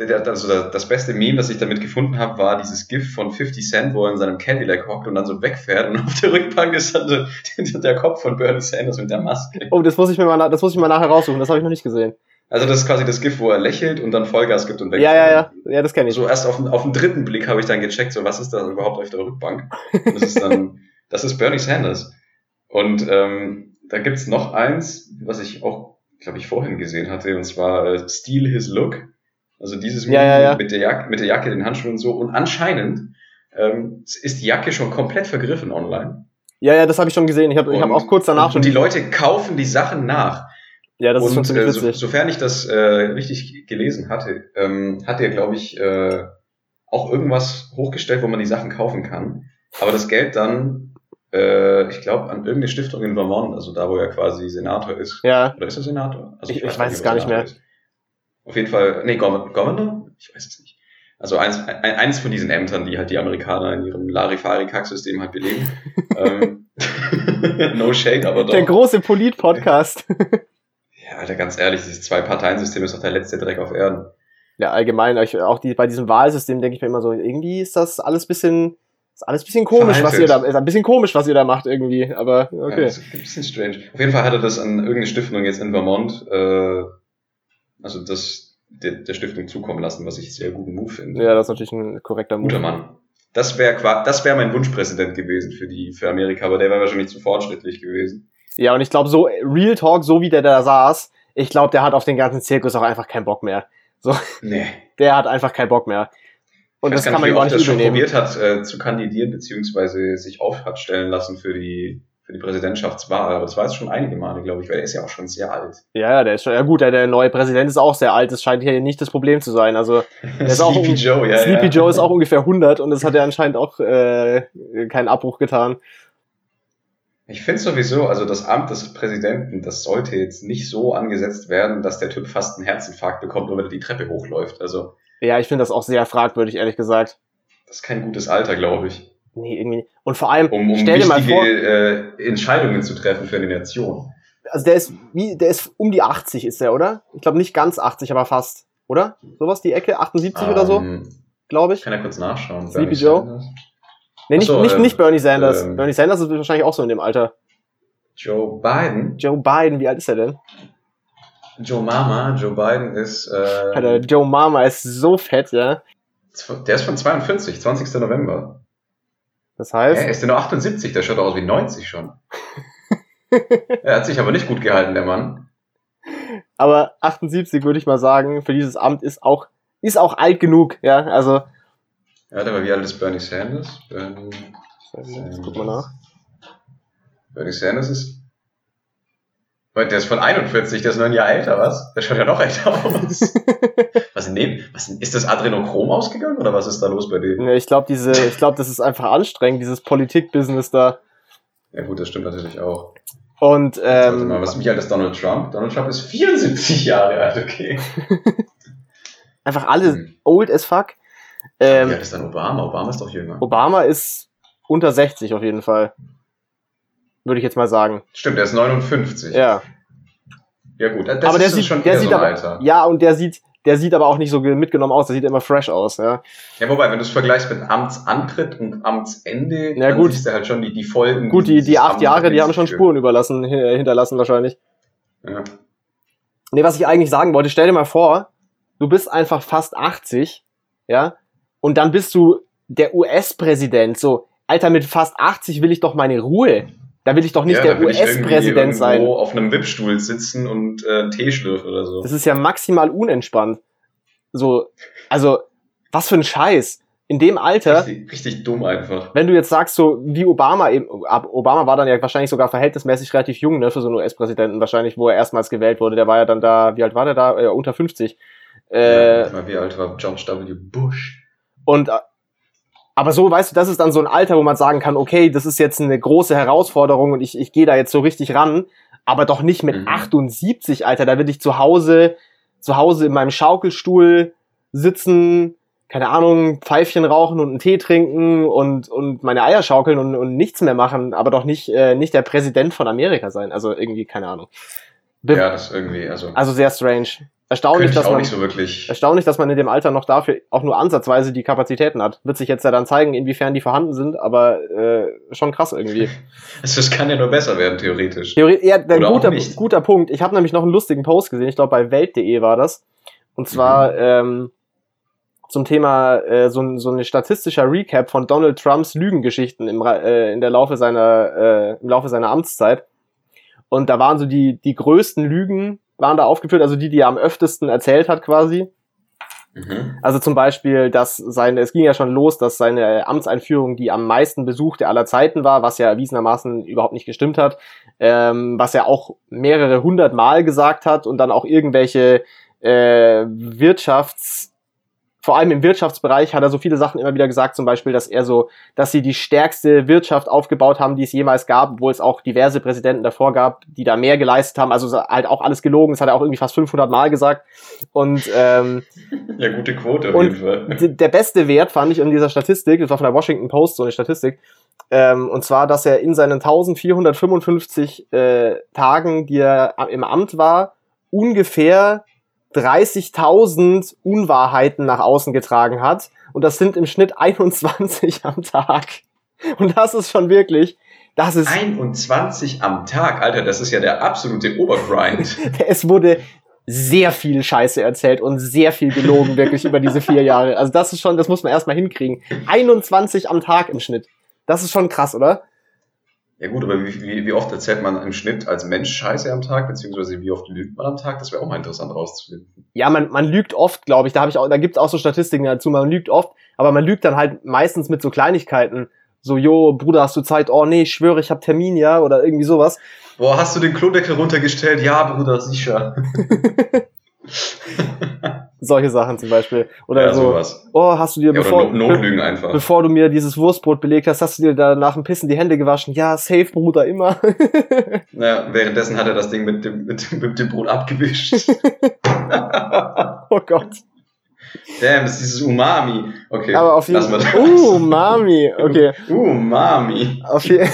Also das, das beste Meme, das ich damit gefunden habe, war dieses GIF von 50 Cent, wo er in seinem Cadillac hockt und dann so wegfährt und auf der Rückbank ist dann so der Kopf von Bernie Sanders mit der Maske. Oh, das muss ich mir mal, das muss ich mal nachher raussuchen. Das habe ich noch nicht gesehen. Also das ist quasi das GIF, wo er lächelt und dann Vollgas gibt und weg. Ja, ja, ja. Ja, das kenne ich. So erst auf, den- auf den dritten Blick habe ich dann gecheckt, so was ist da überhaupt auf der Rückbank? Das ist dann, das ist Bernie Sanders. Und ähm, da gibt's noch eins, was ich auch, glaube ich, vorhin gesehen hatte, und zwar äh, Steal His Look. Also dieses Ja, ja, ja. mit der Jacke, mit der Jacke, den Handschuhen und so. Und anscheinend ähm, ist die Jacke schon komplett vergriffen online. Ja, ja, das habe ich schon gesehen. Ich habe hab Und- auch kurz danach und schon. die Leute kaufen die Sachen nach. ja, das ist schon und ziemlich äh, so, witzig. sofern ich das äh, richtig gelesen hatte, ähm, hat er, glaube ich, äh, auch irgendwas hochgestellt, wo man die Sachen kaufen kann. Aber das Geld dann, äh, ich glaube, an irgendeine Stiftung in Vermont, also da, wo er quasi Senator ist. Ja, Oder ist er Senator? Also Ich- ich weiß nicht, es gar nicht mehr. ist. Auf jeden Fall, nee, Governor? Ich weiß es nicht. Also eins, ein, eins von diesen Ämtern, die halt die Amerikaner in ihrem Larifari-Kack-System halt belegen. ähm, no shade, aber doch. der große Polit-Podcast. Ja, Alter, ganz ehrlich, dieses Zwei-Parteien-System ist doch der letzte Dreck auf Erden. ja, allgemein, auch die, bei diesem Wahlsystem denke ich mir immer so, irgendwie ist das alles bisschen, ist alles bisschen komisch, was ihr da, ist ein bisschen komisch, was ihr da macht irgendwie, aber Ja, okay. das ist ein bisschen strange. Auf jeden Fall hatte das an irgendeine Stiftung jetzt in Vermont, äh, also das der, der Stiftung zukommen lassen, was ich sehr guten Move finde. Ja, das ist natürlich ein korrekter Move. Guter Mann. Das wäre das wäre mein Wunschpräsident gewesen für die für Amerika, aber der wäre wahrscheinlich zu fortschrittlich gewesen. Ja, und ich glaube, so Real Talk, so wie der da saß, ich glaube, der hat auf den ganzen Zirkus auch einfach keinen Bock mehr. Nee. Der hat einfach keinen Bock mehr. Und das kann man oft nicht das schon probiert hat, äh, zu kandidieren, beziehungsweise sich auf hat stellen lassen für die, für die Präsidentschaftswahl. Aber das war jetzt schon einige Male, glaube ich, weil er ist ja auch schon sehr alt. Ja, ja, der ist schon, ja gut, der, der neue Präsident ist auch sehr alt, das scheint hier nicht das Problem zu sein. Also ist auch Sleepy Joe, ja. Sleepy ja. Joe ist auch ungefähr 100 und das hat er anscheinend auch äh, keinen Abbruch getan. Ich finde sowieso, also das Amt des Präsidenten, das sollte jetzt nicht so angesetzt werden, dass der Typ fast einen Herzinfarkt bekommt, nur wenn er die Treppe hochläuft. Also Ja, ich finde das auch sehr fragwürdig, ehrlich gesagt. das ist kein gutes Alter, glaube ich, Nee, irgendwie. nicht. Und vor allem, um, um stell dir mal vor, äh, Entscheidungen zu treffen für eine Nation. also der ist wie, der ist um die 80 ist der, oder? Ich glaube nicht ganz 80, aber fast, oder? Sowas die Ecke, 78 oder so, Ähm, glaube ich. Kann ja kurz nachschauen. Sleepy Joe? Sanders. Nee, nicht, so, nicht, ähm, nicht Bernie Sanders. ähm, Bernie Sanders ist wahrscheinlich auch so in dem Alter. Joe Biden. Joe Biden, wie alt ist er denn? Joe Mama. Joe Biden ist, Alter, äh, Joe Mama ist so fett, ja. der ist von 42, 20. November. Das heißt, ist der nur 78? Der schaut aus wie 90 schon. er hat sich aber nicht gut gehalten, der Mann. aber 78 würde ich mal sagen, für dieses Amt ist auch, ist auch alt genug, ja. Also, Ja, aber wie alt ist Bernie Sanders? Bernie, jetzt guck mal nach. Bernie Sanders ist. Der ist von 41, der ist nur ein Jahr älter, was? Der schaut ja noch älter aus. was, nee, was ist das Adrenochrom ausgegangen oder was ist da los bei dem? Nee, ich glaube, diese, ich glaube, das ist einfach anstrengend, dieses Politik-Business da. Ja gut, das stimmt natürlich auch. Und Warte mal, ähm, was wie alt ist Donald Trump? Donald Trump ist 74 Jahre alt, okay. einfach alle Hm. old as fuck. Ähm, alt ist dann Obama? Obama ist doch jünger. Obama ist unter 60 auf jeden Fall. Würde ich jetzt mal sagen. Stimmt, der ist 59. Ja. Ja gut, das aber der sieht, schon der sieht so aber, Alter. ja, und der sieht, der sieht aber auch nicht so ge- mitgenommen aus, der sieht immer fresh aus, ja. Ja, wobei, wenn du es vergleichst mit Amtsantritt und Amtsende, Ja, dann gut. siehst du halt schon die, die Folgen. Gut, die, die acht Jahre, die haben schon Spuren überlassen, hin- hinterlassen wahrscheinlich. Ja. Nee, was ich eigentlich sagen wollte, stell dir mal vor, du bist einfach fast 80, ja, und dann bist du der US-Präsident, so, Alter, mit fast 80 will ich doch meine Ruhe. Da will ich doch nicht ja, der US-Präsident sein. auf einem Wippstuhl sitzen und äh, Tee schlürfen oder so. Das ist ja maximal unentspannt. So, also, was für ein Scheiß. In dem Alter, Richtig, richtig dumm einfach. wenn du jetzt sagst, so wie Obama eben, Obama war dann ja wahrscheinlich sogar verhältnismäßig relativ jung, ne, für so einen US-Präsidenten, wahrscheinlich, wo er erstmals gewählt wurde. Der war ja dann da, wie alt war der da? Äh, unter 50. Äh, ja, wie alt war George W. Bush? Und äh, aber so, weißt du, das ist dann so ein Alter, wo man sagen kann, okay, das ist jetzt eine große Herausforderung und ich, ich gehe da jetzt so richtig ran, aber doch nicht mit Mhm. 78, Alter. Da will ich zu Hause, zu Hause in meinem Schaukelstuhl sitzen, keine Ahnung, Pfeifchen rauchen und einen Tee trinken und, und meine Eier schaukeln und, und nichts mehr machen, aber doch nicht, äh, nicht der Präsident von Amerika sein. Also irgendwie, keine Ahnung. Be Ja, das irgendwie, also. Also sehr strange. Erstaunlich, dass man, so erstaunlich, dass man in dem Alter noch dafür auch nur ansatzweise die Kapazitäten hat. Wird sich jetzt ja dann zeigen, inwiefern die vorhanden sind, aber äh, schon krass irgendwie. Es kann ja nur besser werden, theoretisch. Theorie ja, auch guter, nicht. guter Punkt. Ich habe nämlich noch einen lustigen Post gesehen, ich glaube bei Welt.de war das. Und zwar ähm, zum Thema äh, so, ein- so ein statistischer Recap von Donald Trumps Lügengeschichten im, äh, in der Laufe seiner, äh, im Laufe seiner Amtszeit. Und da waren so die, die größten Lügen, waren da aufgeführt, also die, die er am öftesten erzählt hat quasi. Mhm. Also zum Beispiel, dass seine, es ging ja schon los, dass seine Amtseinführung die am meisten besuchte aller Zeiten war, was ja erwiesenermaßen überhaupt nicht gestimmt hat, ähm, was er auch mehrere hundert Mal gesagt hat und dann auch irgendwelche äh, Wirtschafts, vor allem im Wirtschaftsbereich hat er so viele Sachen immer wieder gesagt, zum Beispiel, dass er so, dass sie die stärkste Wirtschaft aufgebaut haben, die es jemals gab, obwohl es auch diverse Präsidenten davor gab, die da mehr geleistet haben. Also halt auch alles gelogen. Das hat er auch irgendwie fast 500 Mal gesagt. Und ähm, Ja, gute Quote auf jeden Fall. Der beste Wert fand ich in dieser Statistik, das war von der Washington Post so eine Statistik, ähm, und zwar, dass er in seinen 1455 äh, Tagen, die er im Amt war, ungefähr 30.000 Unwahrheiten nach außen getragen hat. Und das sind im Schnitt 21 am Tag. Und das ist schon wirklich, das ist, 21 am Tag, Alter, das ist ja der absolute Obergrind. es wurde sehr viel Scheiße erzählt und sehr viel gelogen, wirklich über diese vier Jahre. Also das ist schon, das muss man erstmal hinkriegen. 21 am Tag im Schnitt. Das ist schon krass, oder? Ja gut, aber wie, wie, wie oft erzählt man im Schnitt als Mensch Scheiße am Tag, beziehungsweise wie oft lügt man am Tag? Das wäre auch mal interessant rauszufinden. Ja, man, man lügt oft, glaube ich. Da habe ich auch, da gibt's auch so Statistiken dazu. Man lügt oft, aber man lügt dann halt meistens mit so Kleinigkeiten. So, jo, Bruder, hast du Zeit? Oh nee, ich schwöre, ich habe Termin, ja, oder irgendwie sowas. Boah, hast du den Klodeckel runtergestellt? Ja, Bruder, sicher. Solche Sachen zum Beispiel. Oder ja, so, sowas. oh, hast du dir, Ja, bevor, no Notlügen einfach. bevor du mir dieses Wurstbrot belegt hast, hast du dir da nach dem Pissen die Hände gewaschen? Ja, safe, Bruder, immer. Ja, währenddessen hat er das Ding mit dem, mit, dem- mit dem Brot abgewischt. oh Gott. Damn, das ist dieses Umami. Okay, Aber auf jeden Fall. das. Uh, Mami. Okay. Umami. Auf je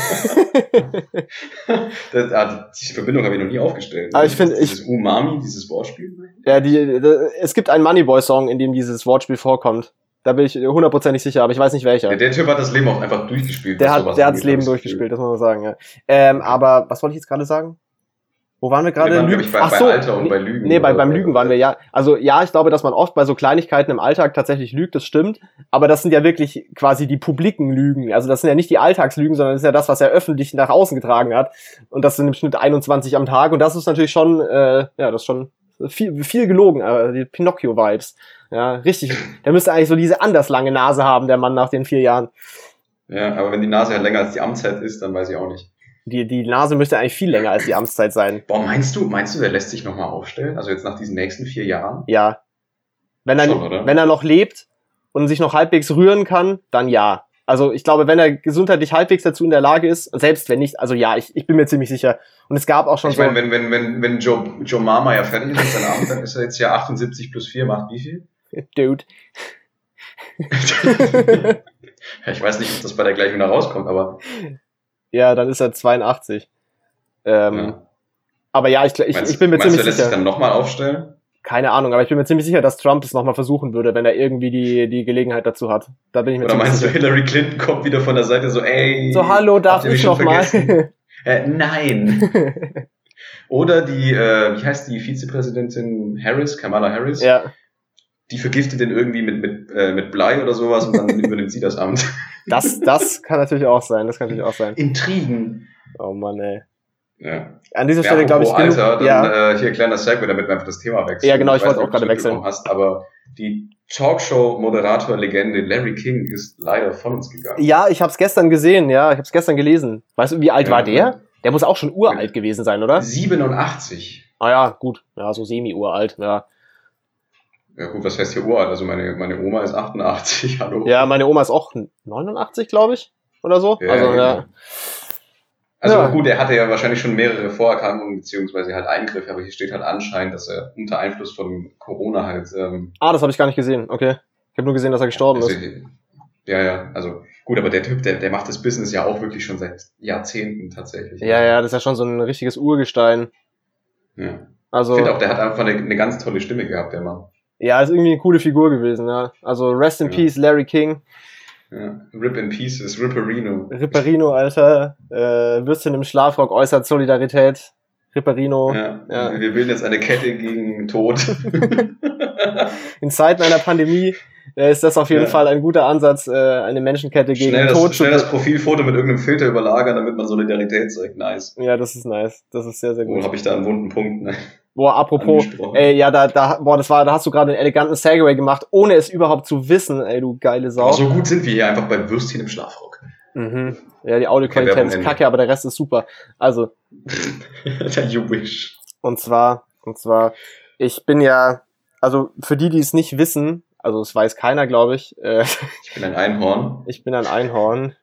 Das, ah, die Verbindung habe ich noch nie aufgestellt. Aber ich finde- ich- Dieses Umami, dieses Wortspiel. ja, die, die, es gibt einen Moneyboy-Song, in dem dieses Wortspiel vorkommt. Da bin ich hundertprozentig sicher, aber ich weiß nicht welcher. Ja, der Typ hat das Leben auch einfach durchgespielt. Der hat, der hat das Leben ich durchgespielt, das muss man sagen, ja. Ähm, aber was wollte ich jetzt gerade sagen? Wo waren wir gerade? glaub Lügen- bei, Ach bei so, Alter und nee, bei Lügen. nee, bei, beim. Lügen waren wir ja. Also ja, ich glaube, dass man oft bei so Kleinigkeiten im Alltag tatsächlich lügt, das stimmt. Aber das sind ja wirklich quasi die publiken Lügen. Also das sind ja nicht die Alltagslügen, sondern das ist ja das, was er öffentlich nach außen getragen hat. Und das sind im Schnitt 21 am Tag. Und das ist natürlich schon, äh, ja, das ist schon viel, viel gelogen, äh, die Pinocchio-Vibes. Ja, richtig. Der müsste eigentlich so diese anders lange Nase haben, der Mann nach den vier Jahren. Ja, aber wenn die Nase halt länger als die Amtszeit ist, dann weiß ich auch nicht. Die, die Nase müsste eigentlich viel länger als die Amtszeit sein. Boah, meinst du, meinst du, der lässt sich nochmal aufstellen? Also jetzt nach diesen nächsten vier Jahren? Ja. Wenn er, Schon, wenn er noch lebt und sich noch halbwegs rühren kann, dann ja. Also ich glaube, wenn er gesundheitlich halbwegs dazu in der Lage ist, selbst wenn nicht, also ja, ich, ich bin mir ziemlich sicher. Und es gab auch schon Ich so. meine, wenn, wenn, wenn, wenn Joe, Joe Mama ja fertig ist mit seinem Amt, dann ist er jetzt ja 78 plus 4, macht wie viel? Dude. ich weiß nicht, ob das bei der Gleichung da rauskommt, aber ja, dann ist er 82. Ähm, ja. Aber ja, ich, ich, meinst, ich bin mir meinst du, ziemlich er lässt sich sicher. dann nochmal aufstellen? Keine Ahnung, aber ich bin mir ziemlich sicher, dass Trump es nochmal versuchen würde, wenn er irgendwie die, die Gelegenheit dazu hat. Da bin ich mir Oder ziemlich meinst du, sicher. Hillary Clinton kommt wieder von der Seite so, ey. So, hallo, darf ich nochmal? Äh, nein. Oder die, äh, wie heißt die Vizepräsidentin Harris, Kamala Harris? ja, Die vergiftet den irgendwie mit, mit, äh, mit Blei oder sowas und dann übernimmt sie das Amt. das, das kann natürlich auch sein. Das kann natürlich auch sein. Intrigen. Oh Mann, ey. Ja. An dieser Ja, Stelle glaube ich genug. Alter, dann ja, äh, hier kleiner Segway, damit wir einfach das Thema wechseln. Ja, genau, ich weiß wollte auch gerade wechseln. Hast, aber die Talkshow-Moderator-Legende Larry King ist leider von uns gegangen. ja, ich habe es gestern gesehen. Ja, ich habe es gestern gelesen. Weißt du, wie alt Ja. war der? Der muss auch schon uralt gewesen sein, oder? 87. Ah ja, gut. Ja, so semi-uralt. Ja. Ja gut, was heißt hier uralt? Also meine, meine Oma ist 88, hallo. ja, meine Oma ist auch 89, glaube ich. Oder so. Ja, also, genau. ja. Also Ja. gut, er hatte ja wahrscheinlich schon mehrere Vorerkrankungen beziehungsweise halt Eingriffe, aber hier steht halt anscheinend, dass er unter Einfluss von Corona halt ähm, Ah, das habe ich gar nicht gesehen. Okay. Ich habe nur gesehen, dass er gestorben also, ist. ja, ja, also gut, aber der Typ, der, der macht das Business ja auch wirklich schon seit Jahrzehnten tatsächlich. Ja, ja, das ist ja schon so ein richtiges Urgestein. ja. Also, Ich finde auch, der hat einfach eine, eine ganz tolle Stimme gehabt, der Mann. Ja, ist irgendwie eine coole Figur gewesen, ja. Also Rest in Ja. Peace, Larry King. Ja. Rip in Pieces, Ripperino. Ripperino, Alter. Äh, Würstchen im Schlafrock äußert Solidarität. Ripperino. Ja. Ja. Wir bilden jetzt eine Kette gegen Tod. In Zeiten einer Pandemie äh, ist das auf jeden Ja. Fall ein guter Ansatz, äh, eine Menschenkette gegen schnell, Tod das, zu schnell das Profilfoto mit irgendeinem Filter überlagern, damit man Solidarität zeigt. Nice. Ja, das ist nice. Das ist sehr, sehr Wo gut. habe ich da einen wunden Punkt? Ne? Boah, apropos, ey, ja, da, da, boah, das war, da hast du gerade einen eleganten Segway gemacht, ohne es überhaupt zu wissen, ey, du geile Sau. So gut sind wir hier einfach bei Würstchen im Schlafrock. Mhm. Ja, die Audioqualität ist kacke, aber der Rest ist super. Also, you wish. und zwar, und zwar, ich bin ja, also für die, die es nicht wissen, also es weiß keiner, glaube ich, äh, Ich bin ein Einhorn. ich bin ein Einhorn.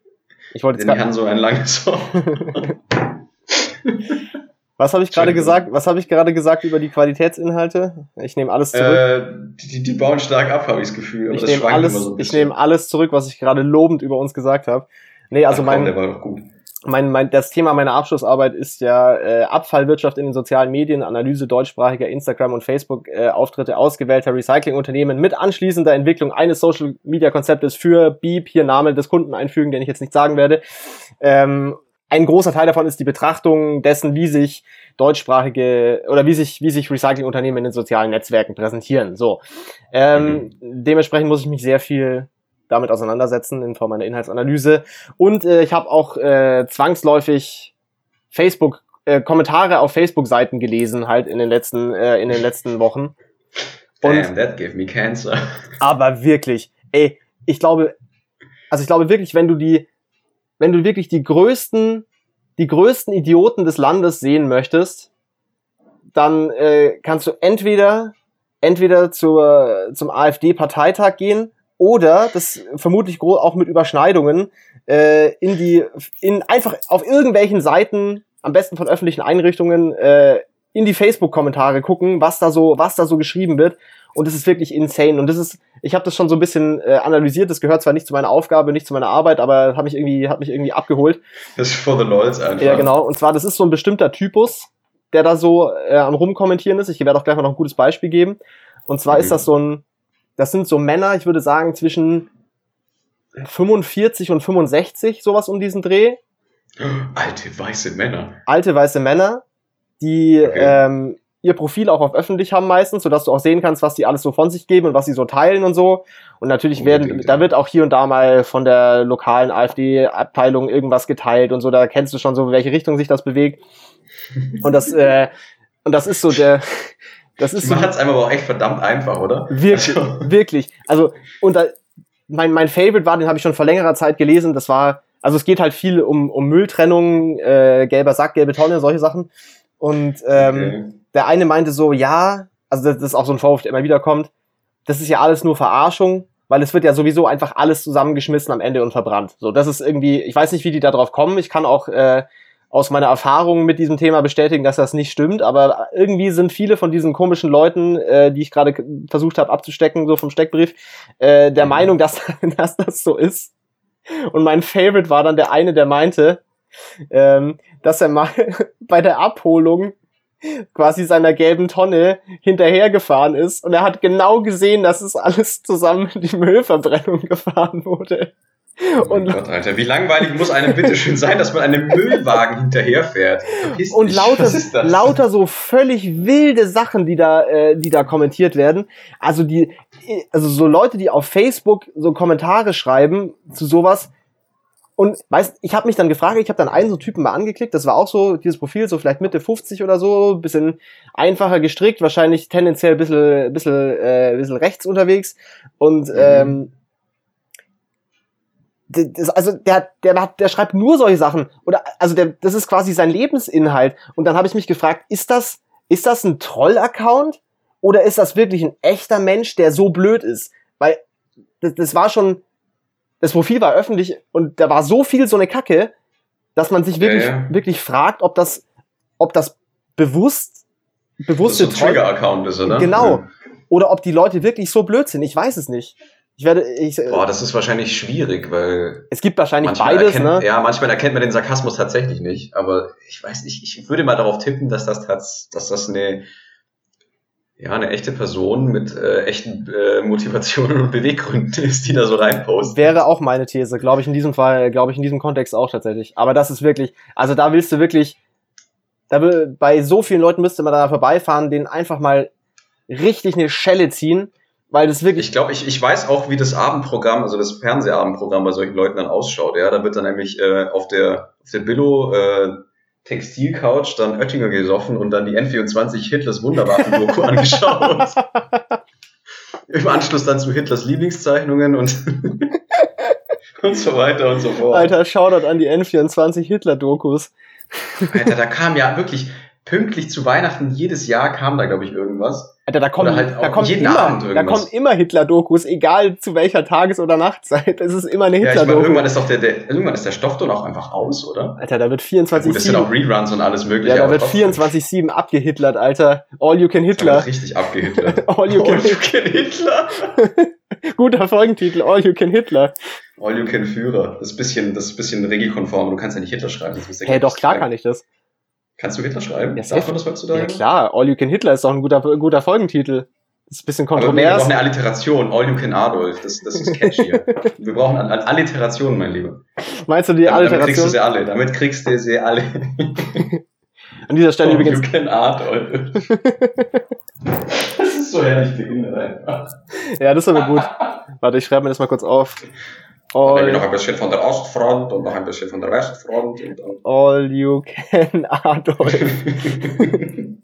Ich wollte jetzt ich habe so ein langes Ohr. was habe ich gerade gesagt? Was habe ich gerade gesagt über die Qualitätsinhalte? Ich nehme alles zurück. äh, die, die bauen stark ab, habe ich das Gefühl. Aber ich nehme alles, so ich nehme alles zurück, was ich gerade lobend über uns gesagt habe. Nee, also Ach, mein, komm, gut. mein, mein, das Thema meiner Abschlussarbeit ist ja äh, Abfallwirtschaft in den sozialen Medien, Analyse deutschsprachiger Instagram- und Facebook-Auftritte ausgewählter Recyclingunternehmen mit anschließender Entwicklung eines Social-Media-Konzeptes für Beep, hier Name des Kunden einfügen, den ich jetzt nicht sagen werde. Ähm, ein großer Teil davon ist die Betrachtung dessen, wie sich deutschsprachige oder wie sich, wie sich Recyclingunternehmen in den sozialen Netzwerken präsentieren. So. Ähm, Dementsprechend muss ich mich sehr viel damit auseinandersetzen in Form einer Inhaltsanalyse. Und äh, ich habe auch äh, zwangsläufig Facebook äh, Kommentare auf Facebook-Seiten gelesen, halt in den letzten äh, in den letzten Wochen. Und Damn, that gave me cancer. aber wirklich, ey, ich glaube, also ich glaube wirklich, wenn du die, wenn du wirklich die größten, die größten Idioten des Landes sehen möchtest, dann äh, kannst du entweder entweder zur, zum AfD-Parteitag gehen oder das vermutlich auch mit Überschneidungen äh, in die in einfach auf irgendwelchen Seiten am besten von öffentlichen Einrichtungen äh, in die Facebook-Kommentare gucken, was da so was da so geschrieben wird und das ist wirklich insane und das ist ich habe das schon so ein bisschen äh, analysiert, das gehört zwar nicht zu meiner Aufgabe, nicht zu meiner Arbeit, aber hat mich irgendwie hat mich irgendwie abgeholt. Das ist for the lols einfach. Ja, genau. Und zwar, das ist so ein bestimmter Typus, der da so äh, am Rumkommentieren ist. Ich werde auch gleich mal noch ein gutes Beispiel geben. Und zwar Mhm. ist das so ein, das sind so Männer, ich würde sagen, zwischen 45 und 65, sowas um diesen Dreh. Alte weiße Männer. Alte weiße Männer, die Okay. ähm, ihr Profil auch auf öffentlich haben meistens, sodass du auch sehen kannst, was die alles so von sich geben und was sie so teilen und so. Und natürlich werden, Unbedingt, da wird auch hier und da mal von der lokalen AfD-Abteilung irgendwas geteilt und so, da kennst du schon so, in welche Richtung sich das bewegt. Und das, äh, und das ist so der, das ist so, machen es einem aber auch echt verdammt einfach, oder? Wirklich, Also, wirklich. Also, und da, mein, mein Favorite war, den habe ich schon vor längerer Zeit gelesen, das war, also es geht halt viel um, um Mülltrennung, äh, gelber Sack, gelbe Tonne, solche Sachen. Und ähm, okay. Der eine meinte so, ja, also das, ist auch so ein Vorwurf, der immer wieder kommt, das ist ja alles nur Verarschung, weil es wird ja sowieso einfach alles zusammengeschmissen am Ende und verbrannt. So, das ist irgendwie, ich weiß nicht, wie die da drauf kommen. Ich kann auch äh, aus meiner Erfahrung mit diesem Thema bestätigen, dass das nicht stimmt, aber irgendwie sind viele von diesen komischen Leuten, äh, die ich gerade versucht habe abzustecken, so vom Steckbrief, äh, der Mhm. Meinung, dass, dass das so ist. Und mein Favorite war dann der eine, der meinte, ähm, dass er mal bei der Abholung quasi seiner gelben Tonne hinterhergefahren ist und er hat genau gesehen, dass es alles zusammen in die Müllverbrennung gefahren wurde. Oh und- Gott, Alter, wie langweilig muss einem bitte schön sein, dass man einem Müllwagen hinterherfährt? Verpiss Und lauter, lauter so völlig wilde Sachen, die da, äh, die da kommentiert werden. Also die, also so Leute, die auf Facebook so Kommentare schreiben zu sowas. Und weißt, ich habe mich dann gefragt, ich habe dann einen so Typen mal angeklickt, das war auch so, dieses Profil, so vielleicht Mitte 50 oder so, bisschen einfacher gestrickt, wahrscheinlich tendenziell ein bisschen, bisschen, äh, bisschen rechts unterwegs. Und Mhm. ähm, das, also der, der, der schreibt nur solche Sachen. Oder also der, das ist quasi sein Lebensinhalt. Und dann habe ich mich gefragt, ist das, ist das ein Troll-Account? Oder ist das wirklich ein echter Mensch, der so blöd ist? Weil das, das war schon, das Profil war öffentlich und da war so viel so eine Kacke, dass man sich Ja, wirklich, ja. wirklich fragt, ob das, ob das bewusst, Das ist so bewusste Trigger-Account ist, oder? Genau. Ja. oder ob die Leute wirklich so blöd sind. Ich weiß es nicht. Ich werde, ich, Boah, das ist wahrscheinlich schwierig, weil es gibt wahrscheinlich beides, erkennt, ne? ja, manchmal erkennt man den Sarkasmus tatsächlich nicht. Aber ich weiß nicht, ich würde mal darauf tippen, dass das dass das eine ja, eine echte Person mit äh, echten äh, Motivationen und Beweggründen ist, die da so reinpostet. Wäre auch meine These, glaube ich in diesem Fall, glaube ich in diesem Kontext auch tatsächlich. Aber das ist wirklich, also da willst du wirklich, da will, bei so vielen Leuten müsste man da vorbeifahren, denen einfach mal richtig eine Schelle ziehen, weil das wirklich. Ich glaube, ich, ich weiß auch, wie das Abendprogramm, also das Fernsehabendprogramm bei solchen Leuten dann ausschaut. Ja, da wird dann nämlich äh, auf der auf der Billo äh, Textilcouch dann Oettinger gesoffen und dann die N24 Hitlers Wunderwaffen-Doku angeschaut. Im Anschluss dann zu Hitlers Lieblingszeichnungen und, und so weiter und so fort. Alter, Shoutout an die N24 Hitler-Dokus. Alter, da kam ja wirklich pünktlich zu Weihnachten jedes Jahr kam da, glaube ich, irgendwas. Alter, da kommen, halt da jeden immer, da kommen immer Hitler-Dokus, egal zu welcher Tages- oder Nachtzeit. Es ist immer eine Ja, ich Hitler-Doku. irgendwann ist doch der, der, irgendwann ist der Stoff dann auch einfach aus, oder? Alter, da wird Gut, das sind 24-7 auch Reruns und alles mögliche. ja, da wird trotzdem. 24-7 abgehitlert, Alter. All you can Hitler. richtig abgehitlert. All you All can, you can Hitler. guter Folgentitel, All you can Hitler. All you can Führer. Das ist ein bisschen, das ist bisschen regelkonform. Du kannst ja nicht Hitler schreiben. du Hey, doch, klar kann ich das. Kannst du Hitler schreiben? Ja, Darf man das heutzutage? Ja klar, All you can Hitler ist doch ein guter, guter Folgentitel. ist ein bisschen Aber wir kontrovers. brauchen eine Alliteration. All you can Adolf. Das, das ist catchier. wir brauchen All- All- Alliterationen, mein Lieber. Meinst du die Damit, damit kriegst du Alliteration? sie alle. Damit kriegst du sie alle. An dieser Stelle All übrigens, you can Adolf. das ist so herrlich behindert einfach. ja, das ist aber gut. Warte, ich schreibe mir das mal kurz auf. Dann nehmen wir noch ein bisschen von der Ostfront und noch ein bisschen von der Westfront. Und dann all you can Adolf.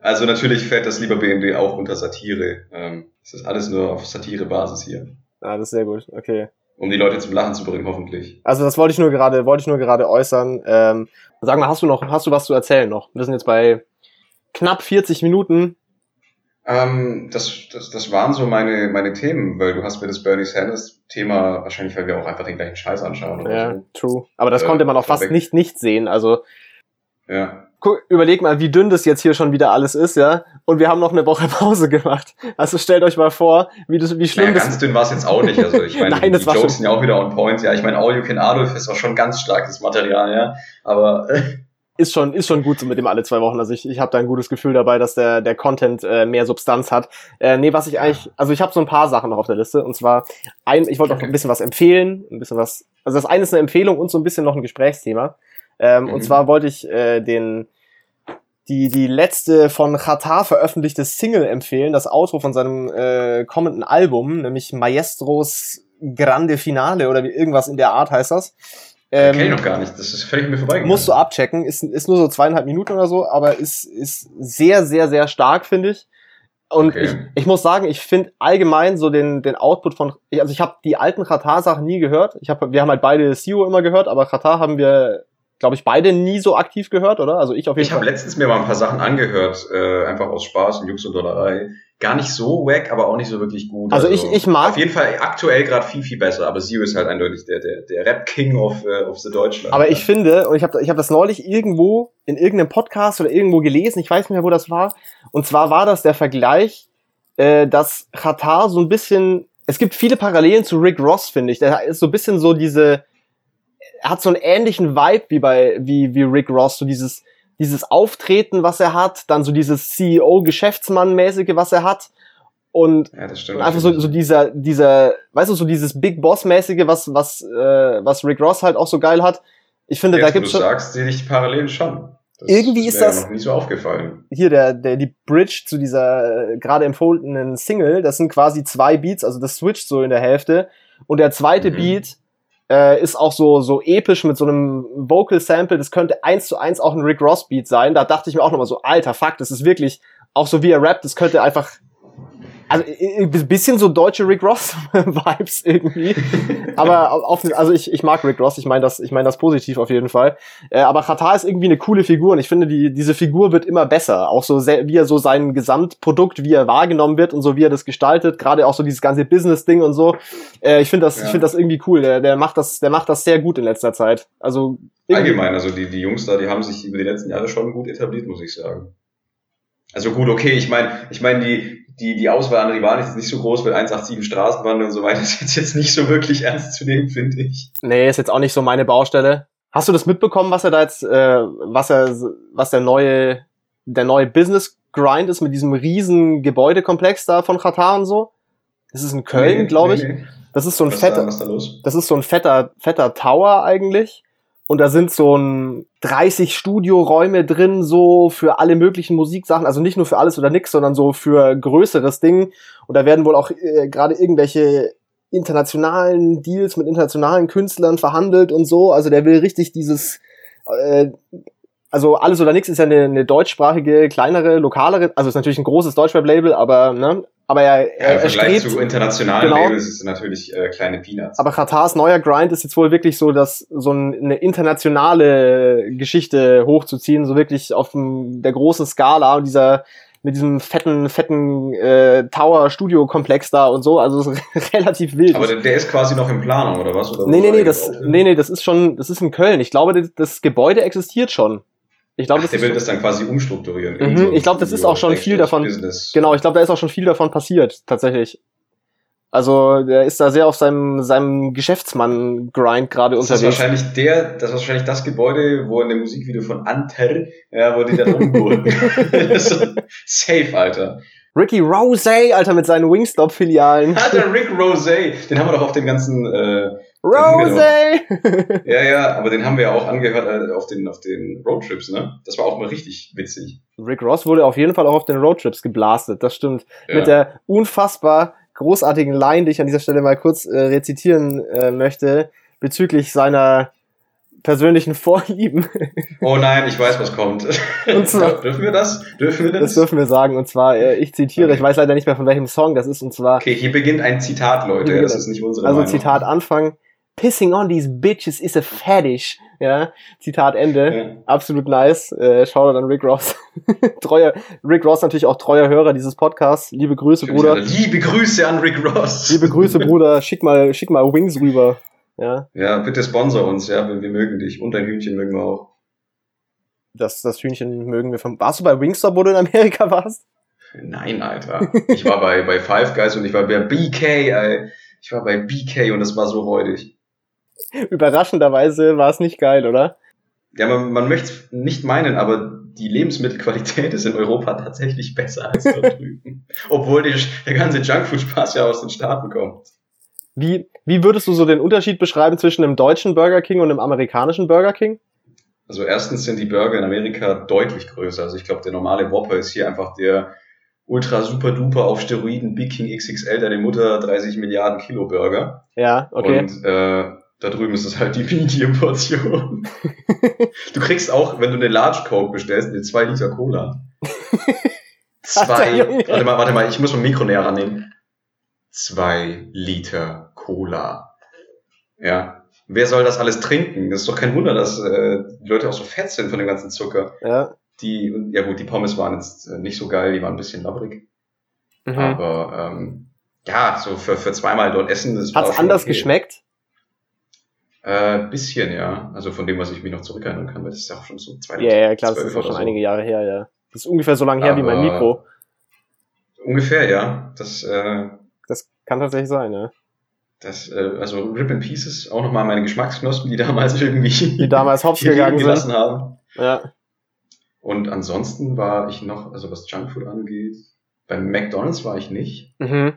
Also natürlich fällt das lieber BND auch unter Satire. Ähm, Es ist alles nur auf Satire-Basis hier. Ah, das ist sehr gut. Okay. Um die Leute zum Lachen zu bringen, hoffentlich. Also das wollte ich nur gerade, wollte ich nur gerade äußern. Ähm, sag mal, hast du noch, hast du was zu erzählen noch? Wir sind jetzt bei knapp 40 Minuten. Ähm, das, das, das waren so meine, meine Themen, weil du hast mir das Bernie Sanders Thema, wahrscheinlich weil wir auch einfach den gleichen Scheiß anschauen oder Ja, so. true. Aber das Äh, konnte man auch fast vorweg. nicht nicht sehen. Also Ja. guck, überleg mal, wie dünn das jetzt hier schon wieder alles ist, ja. Und wir haben noch eine Woche Pause gemacht. Also stellt euch mal vor, wie das, wie schlimm Naja, das ganz dünn war es jetzt auch nicht. Also ich meine, Nein, die Jokes sind ja auch wieder on point. Ja, ich meine, All You Can Adolf ist auch schon ganz starkes Material, ja. Aber äh, ist schon, ist schon gut so mit dem alle zwei Wochen. Also ich, ich habe da ein gutes Gefühl dabei, dass der, der Content äh, mehr Substanz hat. Äh, nee, was ich eigentlich, also ich habe so ein paar Sachen noch auf der Liste. Und zwar, ein, ich wollte auch Okay. ein bisschen was empfehlen, ein bisschen was. Also das eine ist eine Empfehlung und so ein bisschen noch ein Gesprächsthema. Ähm, Mhm. Und zwar wollte ich äh, den die, die letzte von Qatar veröffentlichte Single empfehlen, das Outro von seinem äh, kommenden Album, nämlich Maestros Grande Finale oder wie irgendwas in der Art heißt das. Ähm, kenn ich noch gar nicht. Das ist völlig mir vorbeigegangen. Musst du abchecken, ist, ist nur so zweieinhalb Minuten oder so, aber ist, ist sehr, sehr, sehr stark, finde ich. Und Okay. ich, ich muss sagen, ich finde allgemein so den, den Output von, ich- also ich habe die alten Qatar-Sachen nie gehört. Ich hab, wir haben halt beide CEO immer gehört, aber Qatar haben wir, glaube ich, beide nie so aktiv gehört, oder? Also ich auf jeden Ich habe Fall. letztens mir mal ein paar Sachen angehört, äh, einfach aus Spaß und Jux und Dollerei. Gar nicht so wack, aber auch nicht so wirklich gut. Also ich- ich mag- Auf jeden Fall aktuell gerade viel, viel besser, aber Zio ist halt eindeutig der, der, der Rap-King of, äh, of the Deutschland. Aber ich finde, und ich habe ich hab das neulich irgendwo in irgendeinem Podcast oder irgendwo gelesen, ich weiß nicht mehr, wo das war. Und zwar war das der Vergleich, äh, dass Qatar so ein bisschen, es gibt viele Parallelen zu Rick Ross, finde ich. Der ist so ein bisschen so diese, er hat so einen ähnlichen Vibe wie bei, wie, wie Rick Ross, so dieses, dieses Auftreten, was er hat, dann so dieses CEO-Geschäftsmann-mäßige, was er hat. Und ja, und einfach so, so dieser, dieser, weißt du, so dieses Big Boss-mäßige, was, was, äh, was Rick Ross halt auch so geil hat. Ich finde, da Jetzt, wo gibt's du schon, sagst, sehe ich Parallelen schon. Das, Irgendwie ist das- noch nie so aufgefallen. hier der, der, die Bridge zu dieser äh, gerade empfohlenen Single, das sind quasi zwei Beats, also das switcht so in der Hälfte. Und der zweite Mhm. Beat äh, ist auch so, so episch mit so einem Vocal Sample, das könnte eins zu eins auch ein Rick Ross Beat sein. Da dachte ich mir auch nochmal so, alter Fuck, das ist wirklich, auch so wie er rappt, das könnte einfach, also ein bisschen so deutsche Rick Ross Vibes irgendwie. aber auf, also ich, ich mag Rick Ross, ich meine das, ich meine das positiv auf jeden Fall. Äh, aber Qatar ist irgendwie eine coole Figur und ich finde, die, diese Figur wird immer besser. Auch so sehr, wie er so sein Gesamtprodukt, wie er wahrgenommen wird und so wie er das gestaltet, gerade auch so dieses ganze Business-Ding und so. Äh, ich finde das, Ja. ich finde das irgendwie cool. Der, der macht das, der macht das sehr gut in letzter Zeit. Also irgendwie- Allgemein, also die, die Jungs da, die haben sich über die letzten Jahre schon gut etabliert, muss ich sagen. Also gut, okay, ich meine, ich meine, die, die, die Auswahl an Rivalen ist jetzt nicht so groß, weil 187 Straßenbahn und so weiter ist jetzt, jetzt nicht so wirklich ernst zu nehmen, finde ich. Nee, ist jetzt auch nicht so meine Baustelle. Hast du das mitbekommen, was er da jetzt, äh, was er, was der neue, der neue Business Grind ist mit diesem riesen Gebäudekomplex da von Katar und so? Das ist in Köln, Nee, glaube ich. nee, nee. Das ist so ein Was, da, fetter, da los? das ist so ein fetter, fetter Tower eigentlich. Und da sind so ein 30 Studioräume drin, so für alle möglichen Musiksachen. Also nicht nur für alles oder nix, sondern so für größeres Ding. Und da werden wohl auch äh, gerade irgendwelche internationalen Deals mit internationalen Künstlern verhandelt und so. Also der will richtig dieses, äh, also alles oder nix ist ja eine, eine deutschsprachige, kleinere, lokalere, also ist natürlich ein großes Deutschrap-Label, aber ne, aber er, Ja, er, Im er Vergleich strebt zu internationalen genau. Labels ist es natürlich äh, kleine Peanuts. aber Katars neuer Grind ist jetzt wohl wirklich so, dass so ein, eine internationale Geschichte hochzuziehen, so wirklich auf dem, der großen Skala und dieser mit diesem fetten, fetten äh, Tower-Studio-Komplex da und so, also ist relativ wild. Aber der, der ist quasi noch in Planung, oder was? Oder nee, nee, nee, das, nee, nee, das ist schon, das ist in Köln. Ich glaube, das Gebäude existiert schon. Ich glaube, der ist will das dann quasi umstrukturieren. Mhm, so ich glaub, das ist auch schon viel davon- Business. genau, ich glaube, da ist auch schon viel davon passiert, tatsächlich. Also, der ist da sehr auf seinem, seinem Geschäftsmann-Grind gerade Das ist unterwegs. wahrscheinlich der, das ist wahrscheinlich das Gebäude, wo in dem Musikvideo von Anter, ja, wo die dann umwurden. Safe, Alter. Ricky Rose, Alter, mit seinen Wingstop-Filialen. Alter, Rick Rosé, den haben wir doch auf den ganzen, äh, Rose! ja, ja, aber den haben wir ja auch angehört äh, auf den, auf den Roadtrips, ne? Das war auch mal richtig witzig. Rick Ross wurde auf jeden Fall auch auf den Roadtrips geblastet, das stimmt. Ja. Mit der unfassbar großartigen Line, die ich an dieser Stelle mal kurz äh, rezitieren äh, möchte, bezüglich seiner persönlichen Vorlieben. oh nein, ich weiß, was kommt. Und zwar- Dürfen wir das? Dürfen wir das? Das dürfen wir sagen. Und zwar, äh, ich zitiere, Okay. ich weiß leider nicht mehr von welchem Song das ist, und zwar, okay, hier beginnt ein Zitat, Leute. Das ist nicht unsere also Meinung. Zitat Anfang, Pissing on these bitches is a fetish. Ja, Zitat Ende. Ja. Absolut nice. Äh, Shoutout an Rick Ross. treuer, Rick Ross natürlich auch treuer Hörer dieses Podcasts. Liebe Grüße, Bruder. Liebe Grüße an Rick Ross. Liebe Grüße, Bruder. Schick mal, schick mal Wings rüber. Ja, Ja, bitte sponsor uns, ja, wir, wir mögen dich. Und dein Hühnchen mögen wir auch. das, das Hühnchen mögen wir von. Warst du bei Wingstop, wo du in Amerika warst? Nein, Alter. Ich war bei, bei Five Guys und ich war bei BK, ey. Ich war bei BK und das war so räudig. Überraschenderweise war es nicht geil, oder? Ja, man, man möchte es nicht meinen, aber die Lebensmittelqualität ist in Europa tatsächlich besser als dort drüben. Obwohl die, der ganze Junkfood-Spaß ja aus den Staaten kommt. Wie, wie würdest du so den Unterschied beschreiben zwischen dem deutschen Burger King und dem amerikanischen Burger King? Also erstens sind die Burger in Amerika deutlich größer. Also ich glaube, der normale Whopper ist hier einfach der ultra super duper auf Steroiden Big King XXL, deine Mutter 30 Milliarden Kilo Burger. Ja, okay. Und äh, da drüben ist es halt die Medium-Portion. du kriegst auch, wenn du eine Large Coke bestellst, eine 2 Liter Cola. Zwei, warte mal, warte mal, ich muss mal ein Mikro näher rannehmen. Zwei Liter Cola. Ja. Wer soll das alles trinken? Das ist doch kein Wunder, dass äh, die Leute auch so fett sind von dem ganzen Zucker. ja. Die, ja gut, die Pommes waren jetzt äh, nicht so geil, die waren ein bisschen labbrig. Mhm. Aber ähm, ja, so für, für zweimal dort essen, das war Hat's anders okay. geschmeckt? Äh, bisschen, ja. Also von dem, was ich mich noch zurückerinnern kann, weil das ist ja auch schon so Ja, ja, klar, das 2012 ist auch schon so. einige Jahre her, ja. Das ist ungefähr so lange her wie mein Aber- Mikro. Ungefähr, ja. Das, äh, Das kann tatsächlich sein, ja. das, äh, also Rip in Pieces, auch nochmal meine Geschmacksknospen, die damals irgendwie Die damals hops gegangen sind. gelassen haben. Ja. Und ansonsten war ich noch, also was Junkfood angeht, beim McDonalds war ich nicht. Mhm.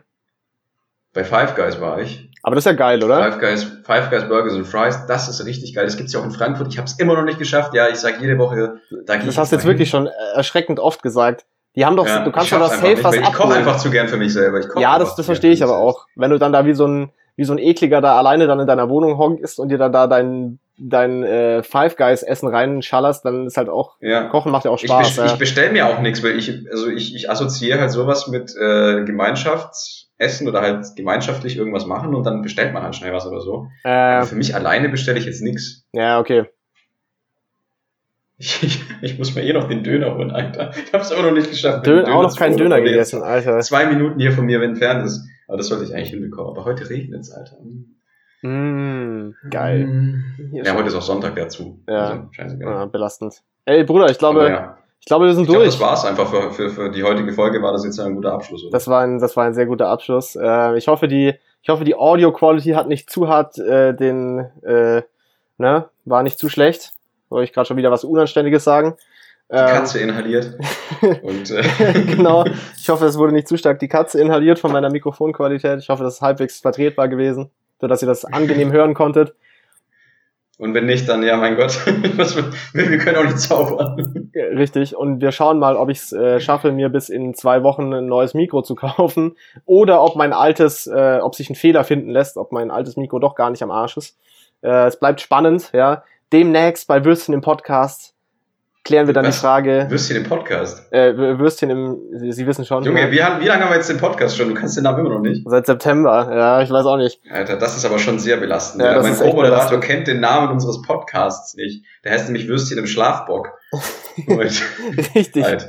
Bei Five Guys war ich. Aber das ist ja geil, oder? Five Guys, Five Guys Burgers and Fries, das ist richtig geil. Das gibt's ja auch in Frankfurt. Ich habe es immer noch nicht geschafft. Ja, ich sag jede Woche, da gehe ich Das hast du jetzt hin. wirklich schon erschreckend oft gesagt. Die haben doch, Ja, du kannst doch das safe was Ich koche einfach zu gern für mich selber. Ich Ja, das, das verstehe ich aber auch. Wenn du dann da wie so ein, wie so ein ekliger da alleine dann in deiner Wohnung hockst und dir dann da dein, dein äh, Five Guys Essen reinschallerst, dann ist halt auch, Ja. Kochen macht ja auch Ich, Spaß. best ja. ich bestelle mir auch nichts, weil ich, also ich, ich assoziiere halt sowas mit äh, Gemeinschaftsessen oder halt gemeinschaftlich irgendwas machen und dann bestellt man halt schnell was oder so. äh, Aber für mich alleine bestelle ich jetzt nichts. ja, okay. Ich, ich, ich muss mir eh noch den Döner holen, Alter. Ich habe es immer noch nicht geschafft. Dön den auch noch keinen Döner gegessen, Alter. Zwei Minuten hier von mir entfernt ist. Aber das sollte ich eigentlich hinbekommen. Aber heute regnet es, Alter. Mm, geil. Hier Ja, schon. heute ist auch Sonntag dazu. Ja. Also, scheißegal. Ja, belastend. Ey, Bruder, ich glaube, ja. ich glaube, wir sind Ich glaube, durch. das war's einfach für, für, für die heutige Folge. War das jetzt ein guter Abschluss, oder? Das war ein, das war ein sehr guter Abschluss. Äh, ich hoffe, die, ich hoffe, die Audio Quality hat nicht zu hart äh, den, äh, ne, war nicht zu schlecht. Wollte ich gerade schon wieder was Unanständiges sagen. Die Katze inhaliert. Und, äh genau. Ich hoffe, es wurde nicht zu stark die Katze inhaliert von meiner Mikrofonqualität. Ich hoffe, das ist halbwegs vertretbar gewesen, sodass ihr das angenehm hören konntet. Und wenn nicht, dann ja, mein Gott, wir können auch nicht zaubern. Richtig. Und wir schauen mal, ob ich es äh, schaffe, mir bis in zwei Wochen ein neues Mikro zu kaufen oder ob mein altes, äh, ob sich ein Fehler finden lässt, ob mein altes Mikro doch gar nicht am Arsch ist. Äh, es bleibt spannend, ja. Demnächst bei Würstchen im Podcast klären wir dann Was? die Frage. Würstchen im Podcast? Äh, Würstchen im, Sie, Sie wissen schon. Junge, ja. wie, wie, lange haben wir jetzt den Podcast schon? Du kannst den Namen immer noch nicht. Seit September, ja, ich weiß auch nicht. Alter, das ist aber schon sehr belastend. Ja, ja. Mein Co-Moderator kennt den Namen unseres Podcasts nicht. Der heißt nämlich Würstchen im Schlafbock. Richtig. Halt.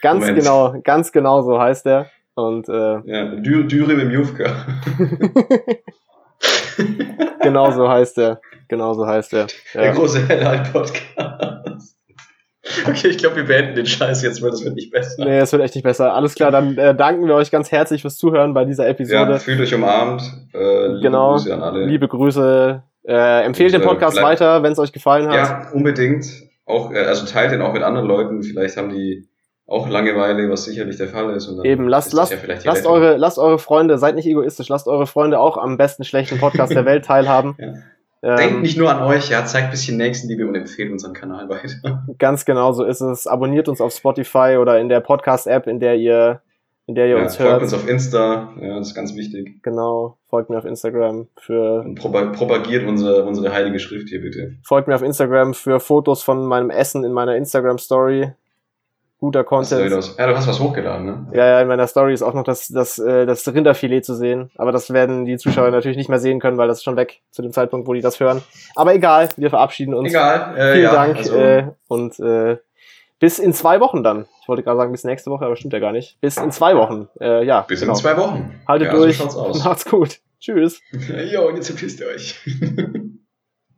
Ganz Moment. genau, ganz genau so heißt er. Und, äh, ja, Dü Dürüm im Jufka. genau so heißt er. Genau so heißt er. Ja. Der große Hellheit-Podcast. Okay, ich glaube, wir beenden den Scheiß jetzt, weil das wird nicht besser. Nee, es wird echt nicht besser. Alles klar, dann äh, danken wir euch ganz herzlich fürs Zuhören bei dieser Episode. Ja, fühlt euch umarmt. Äh, liebe genau, Grüße an alle. Liebe Grüße. Äh, empfehlt Und, den Podcast bleib, weiter, wenn es euch gefallen hat. Ja, unbedingt. Auch, äh, also teilt den auch mit anderen Leuten. Vielleicht haben die auch Langeweile, was sicherlich der Fall ist. Eben, lasst, lasst, ja lasst, eure, lasst eure Freunde, seid nicht egoistisch, lasst eure Freunde auch am besten schlechten Podcast der Welt teilhaben. ja. Ähm, Denkt nicht nur an euch, ja, zeigt ein bisschen Nächstenliebe und empfehlt unseren Kanal weiter. Ganz genau so ist es. Abonniert uns auf Spotify oder in der Podcast-App, in der ihr, in der ihr ja, uns hört. Folgt uns auf Insta, ja, das ist ganz wichtig. Genau, folgt mir auf Instagram für. Und propagiert unsere, unsere heilige Schrift hier bitte. Folgt mir auf Instagram für Fotos von meinem Essen in meiner Instagram-Story guter Content. Ja, du hast was hochgeladen, ne? Ja, ja, in meiner Story ist auch noch das, das, äh, das Rinderfilet zu sehen. Aber das werden die Zuschauer natürlich nicht mehr sehen können, weil das ist schon weg zu dem Zeitpunkt, wo die das hören. Aber egal, wir verabschieden uns. Egal. Äh, Vielen ja, Dank also. äh, und äh, bis in zwei Wochen dann. Ich wollte gerade sagen, bis nächste Woche, aber stimmt ja gar nicht. Bis in zwei Wochen. Äh, ja. Bis genau. in zwei Wochen. Haltet ja, durch. So Macht's gut. Tschüss. jo, und jetzt verpisst ihr euch.